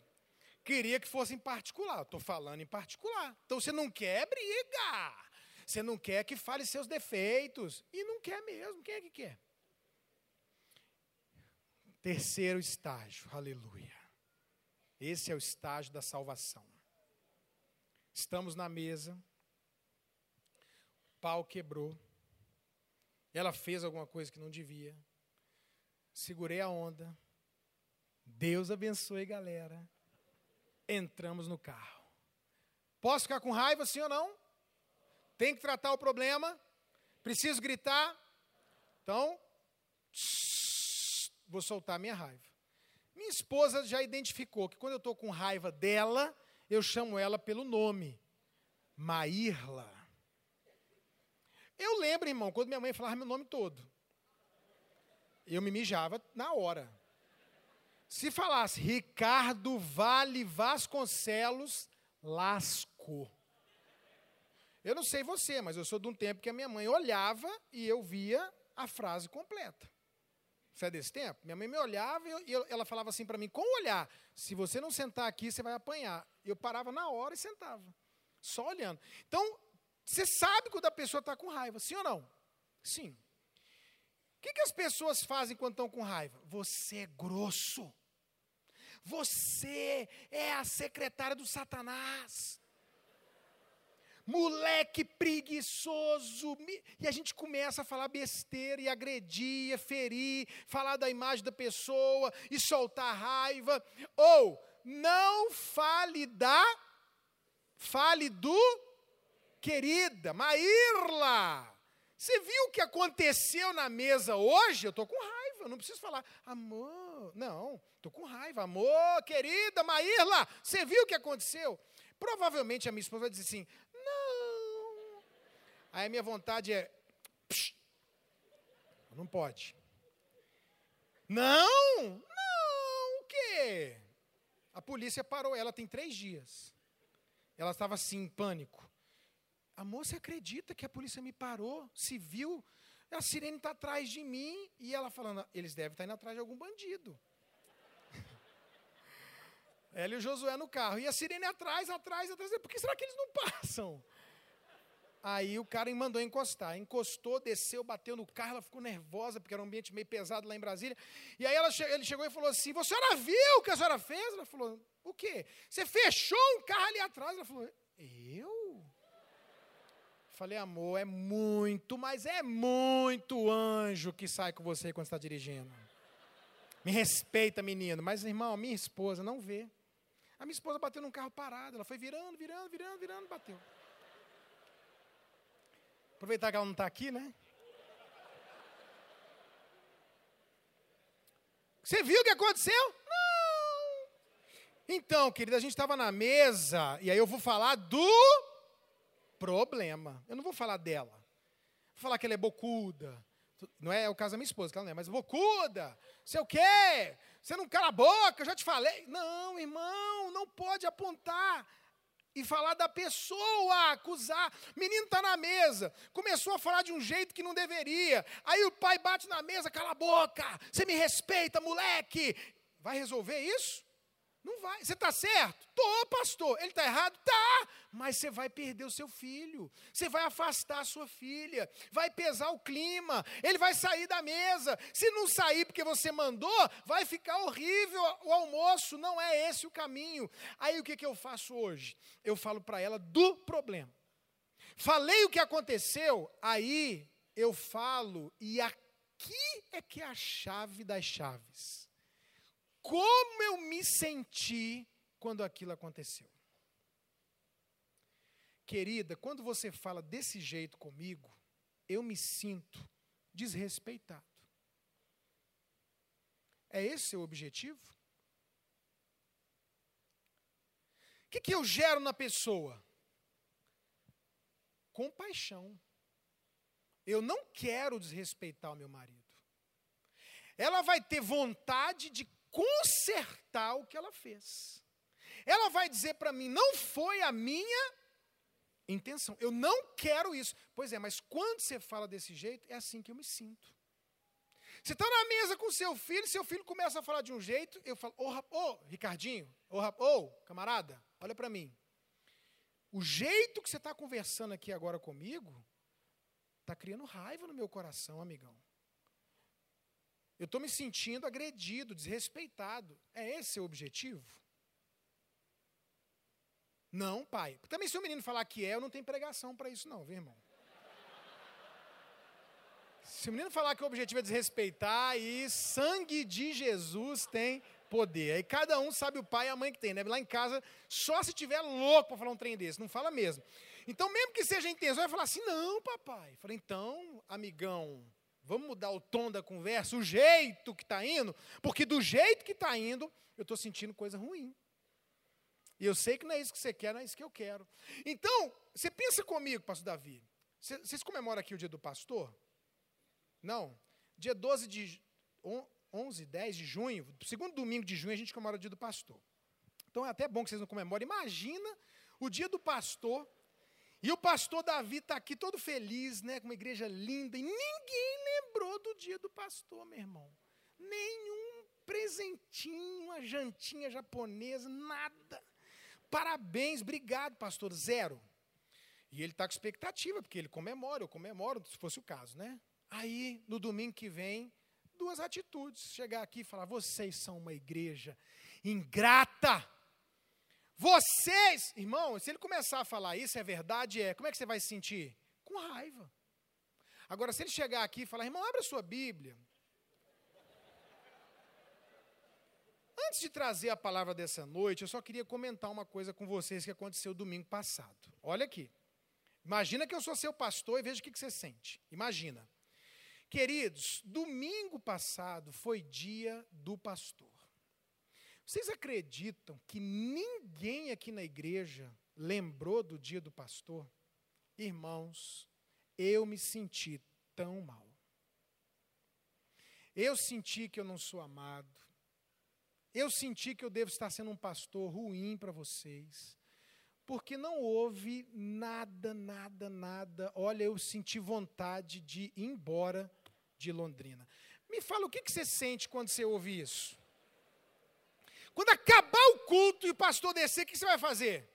Queria que fosse em particular. Estou falando em particular. Então você não quer briga. Você não quer que fale seus defeitos. E não quer mesmo. Quem é que quer? Terceiro estágio. Aleluia. Esse é o estágio da salvação. Estamos na mesa pau quebrou. Ela fez alguma coisa que não devia. Segurei a onda. Deus abençoe, galera. Entramos no carro. Posso ficar com raiva, sim ou não? Tem que tratar o problema? Preciso gritar? Então, vou soltar minha raiva. Minha esposa já identificou que quando eu estou com raiva dela, eu chamo ela pelo nome. Maírla. Eu lembro, irmão, quando minha mãe falava meu nome todo. Eu me mijava na hora. Se falasse Ricardo Vale Vasconcelos, lascou. Eu não sei você, mas eu sou de um tempo que a minha mãe olhava e eu via a frase completa. Você é desse tempo? Minha mãe me olhava e, eu, ela falava assim para mim, com o olhar, se você não sentar aqui, você vai apanhar. Eu parava na hora e sentava, só olhando. Então, você sabe quando a pessoa está com raiva, sim ou não? Sim. O que, que as pessoas fazem quando estão com raiva? Você é grosso. Você é a secretária do Satanás. moleque preguiçoso. E a gente começa a falar besteira e agredir, ferir, falar da imagem da pessoa e soltar raiva. Ou não fale da, fale do querida, Maírla. Você viu o que aconteceu na mesa hoje? Eu estou com raiva, não preciso falar, amor, não, estou com raiva, amor, querida Maírla, você viu o que aconteceu? Provavelmente a minha esposa vai dizer assim: não. Aí a minha vontade é: psh, não pode. Não, não, o quê? A polícia parou ela tem três dias. Ela estava assim, em pânico. A moça acredita que a polícia me parou, se viu, a sirene está atrás de mim, e ela falando, eles devem estar indo atrás de algum bandido. Ela e o Josué no carro. E a sirene atrás, atrás, atrás. Por que será que eles não passam? Aí o cara mandou encostar. Encostou, desceu, bateu no carro. Ela ficou nervosa, porque era um ambiente meio pesado lá em Brasília. E aí ela, ele chegou e falou assim: Você senhora viu o que a senhora fez? Ela falou: O quê? Você fechou um carro ali atrás? Ela falou: Eu? Falei, amor, é muito, mas é muito anjo que sai com você quando está dirigindo. Me respeita, menino. Mas, irmão, minha esposa não vê. A minha esposa bateu num carro parado, ela foi virando, virando, virando, virando, bateu. Aproveitar que ela não está aqui, né? Você viu o que aconteceu? Não. Então, querida, a gente estava na mesa, e aí eu vou falar do problema. Eu não vou falar dela. Vou falar que ela é bocuda. Não é o caso da minha esposa, que ela não é, mas bocuda, sei o quê, você não cala a boca, eu já te falei. Não, irmão, não pode apontar e falar da pessoa, acusar. Menino está na mesa, começou a falar de um jeito que não deveria. Aí o pai bate na mesa, cala a boca, você me respeita, moleque. Vai resolver isso? Não vai. Você está certo? Tô, pastor. Ele está errado? Tá. Mas você vai perder o seu filho. Você vai afastar a sua filha. Vai pesar o clima. Ele vai sair da mesa. Se não sair porque você mandou, vai ficar horrível o almoço. Não é esse o caminho. Aí o que, que eu faço hoje? Eu falo para ela do problema. Falei o que aconteceu, aí eu falo, e aqui é que é a chave das chaves como eu me senti quando aquilo aconteceu. Querida, quando você fala desse jeito comigo, eu me sinto desrespeitado. É esse o objetivo? O que, que eu gero na pessoa? Compaixão. Eu não quero desrespeitar o meu marido. Ela vai ter vontade de consertar o que ela fez. Ela vai dizer para mim: não foi a minha intenção, eu não quero isso. Pois é, mas quando você fala desse jeito, é assim que eu me sinto. Você está na mesa com seu filho, seu filho começa a falar de um jeito, eu falo: Ô, oh, oh, Ricardinho, ô, oh, oh, camarada, olha para mim. O jeito que você está conversando aqui agora comigo, está criando raiva no meu coração, amigão. Eu estou me sentindo agredido, desrespeitado. É esse o objetivo? Não, pai. Também se o menino falar que é, eu não tenho pregação para isso não, viu, irmão? Se o menino falar que o objetivo é desrespeitar, e sangue de Jesus tem poder. Aí cada um sabe o pai e a mãe que tem, né? Lá em casa, só se tiver louco para falar um trem desse, não fala mesmo. Então, mesmo que seja intenção, vai falar assim: não, papai. Falei, então, amigão, Vamos mudar o tom da conversa, o jeito que está indo, porque do jeito que está indo, eu estou sentindo coisa ruim. E eu sei que não é isso que você quer, não é isso que eu quero. Então, você pensa comigo, pastor Davi. Vocês comemoram aqui o dia do pastor? Não. Dia 12 de 11, 10 de junho, segundo domingo de junho, a gente comemora o dia do pastor. Então é até bom que vocês não comemorem. Imagina o dia do pastor e o pastor Davi está aqui todo feliz, né, com uma igreja linda, e ninguém lembrou do dia do pastor, meu irmão. Nenhum presentinho, uma jantinha japonesa, nada. Parabéns, obrigado, pastor. Zero. E ele está com expectativa, porque ele comemora, eu comemoro, se fosse o caso, né? Aí, no domingo que vem, duas atitudes. Chegar aqui e falar: vocês são uma igreja ingrata Vocês, irmão, se ele começar a falar isso, é verdade, é. Como é que você vai se sentir? Com raiva. Agora, se ele chegar aqui e falar, irmão, abre a sua Bíblia. Antes de trazer a palavra dessa noite, eu só queria comentar uma coisa com vocês que aconteceu domingo passado. Olha aqui. Imagina que eu sou seu pastor e veja o que você sente. Imagina. Queridos, domingo passado foi dia do pastor. Vocês acreditam que ninguém aqui na igreja lembrou do dia do pastor? Irmãos, eu me senti tão mal. Eu senti que eu não sou amado. Eu senti que eu devo estar sendo um pastor ruim para vocês. Porque não houve nada, nada, nada. Olha, eu senti vontade de ir embora de Londrina. Me fala o que, que você sente quando você ouve isso? Quando acabar o culto e o pastor descer, o que você vai fazer?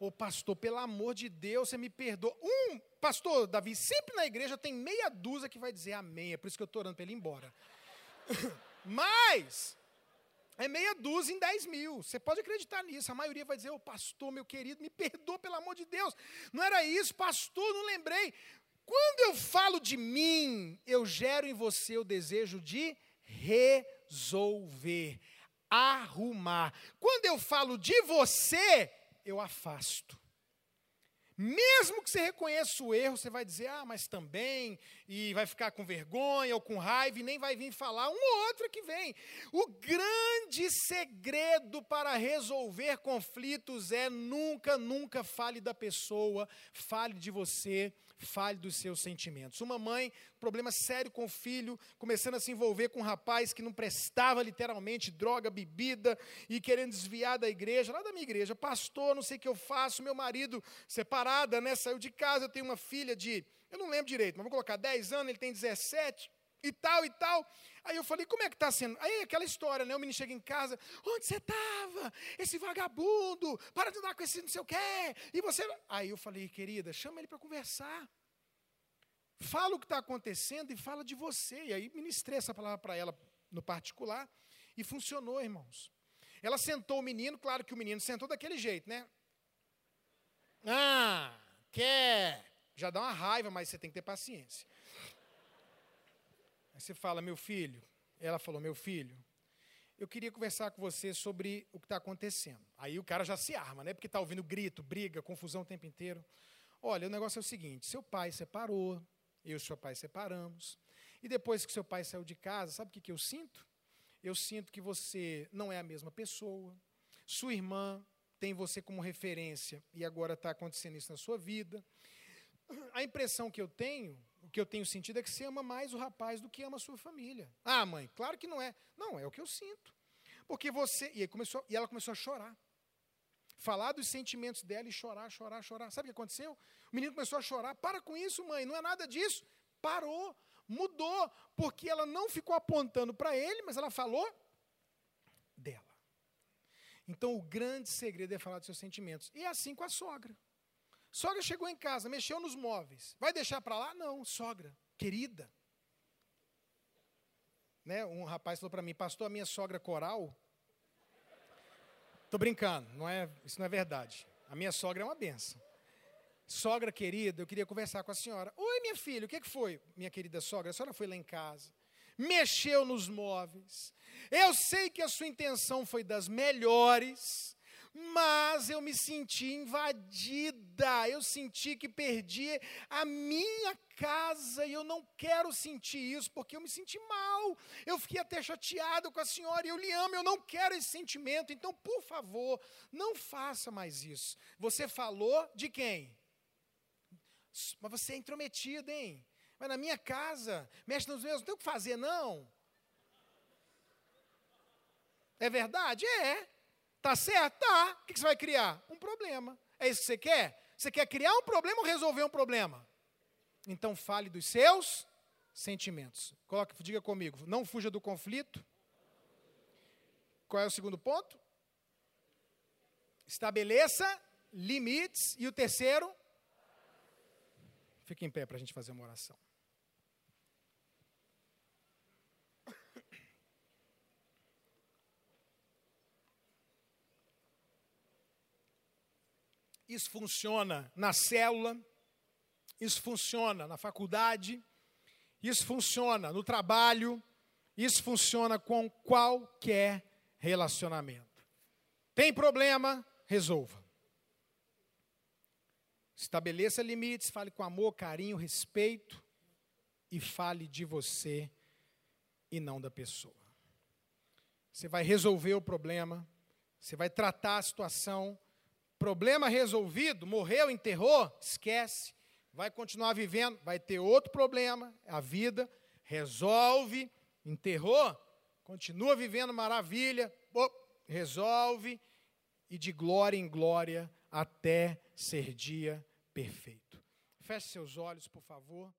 Ô pastor, pelo amor de Deus, você me perdoa. Um, pastor Davi, sempre na igreja tem meia dúzia que vai dizer amém. É por isso que eu estou orando para ele ir embora. Mas, é meia dúzia em dez mil. Você pode acreditar nisso. A maioria vai dizer, ô pastor, meu querido, me perdoa, pelo amor de Deus. Não era isso, pastor, não lembrei. Quando eu falo de mim, eu gero em você o desejo de resolver, arrumar. Quando eu falo de você, eu afasto. Mesmo que você reconheça o erro, você vai dizer, ah, mas também, e vai ficar com vergonha ou com raiva, e nem vai vir falar, um ou outro que vem. O grande segredo para resolver conflitos é nunca, nunca fale da pessoa, fale de você, fale dos seus sentimentos. Uma mãe, problema sério com o filho, começando a se envolver com um rapaz que não prestava literalmente droga, bebida e querendo desviar da igreja, lá da minha igreja, pastor, não sei o que eu faço, meu marido separada, né, saiu de casa, eu tenho uma filha de, eu não lembro direito, mas vou colocar 10 anos, ele tem 17 e tal e tal. Aí eu falei, como é que está sendo? Aí aquela história, né? O menino chega em casa, onde você estava? Esse vagabundo, para de andar com esse não sei o quê. E você. Aí eu falei, querida, chama ele para conversar. Fala o que está acontecendo e fala de você. E aí ministrei essa palavra para ela no particular. E funcionou, irmãos. Ela sentou o menino, claro que o menino sentou daquele jeito, né? Ah, quer. Já dá uma raiva, mas você tem que ter paciência. Aí você fala, meu filho. Ela falou, meu filho, eu queria conversar com você sobre o que está acontecendo. Aí o cara já se arma, né? Porque está ouvindo grito, briga, confusão o tempo inteiro. Olha, o negócio é o seguinte: seu pai separou, eu e seu pai separamos. E depois que seu pai saiu de casa, sabe o que, que eu sinto? Eu sinto que você não é a mesma pessoa. Sua irmã tem você como referência e agora está acontecendo isso na sua vida. A impressão que eu tenho o que eu tenho sentido é que você ama mais o rapaz do que ama a sua família. Ah, mãe, claro que não é. Não, é o que eu sinto. Porque você. E, começou, e ela começou a chorar. Falar dos sentimentos dela e chorar, chorar, chorar. Sabe o que aconteceu? O menino começou a chorar. Para com isso, mãe, não é nada disso. Parou, mudou, porque ela não ficou apontando para ele, mas ela falou dela. Então, o grande segredo é falar dos seus sentimentos. E é assim com a sogra. Sogra chegou em casa, mexeu nos móveis. Vai deixar para lá? Não, sogra, querida. Né? Um rapaz falou para mim, pastor, a minha sogra coral. Estou brincando, não é, isso não é verdade. A minha sogra é uma benção. Sogra querida, eu queria conversar com a senhora. Oi, minha filha, o que foi, minha querida sogra? A senhora foi lá em casa, mexeu nos móveis. Eu sei que a sua intenção foi das melhores mas eu me senti invadida, eu senti que perdi a minha casa e eu não quero sentir isso porque eu me senti mal. Eu fiquei até chateado com a senhora e eu lhe amo, eu não quero esse sentimento. Então, por favor, não faça mais isso. Você falou de quem? Mas você é intrometida, hein? Mas na minha casa, mexe nos meus, não tem o que fazer, não. É verdade? É. Tá certo? Tá. O que você vai criar? Um problema. É isso que você quer? Você quer criar um problema ou resolver um problema? Então fale dos seus sentimentos. Coloque, diga comigo, não fuja do conflito. Qual é o segundo ponto? Estabeleça limites. E o terceiro? Fique em pé para a gente fazer uma oração. Isso funciona na célula, isso funciona na faculdade, isso funciona no trabalho, isso funciona com qualquer relacionamento. Tem problema? Resolva. Estabeleça limites, fale com amor, carinho, respeito e fale de você e não da pessoa. Você vai resolver o problema, você vai tratar a situação. Problema resolvido, morreu, enterrou, esquece. Vai continuar vivendo, vai ter outro problema, a vida. Resolve, enterrou, continua vivendo maravilha, resolve e de glória em glória até ser dia perfeito. Feche seus olhos, por favor.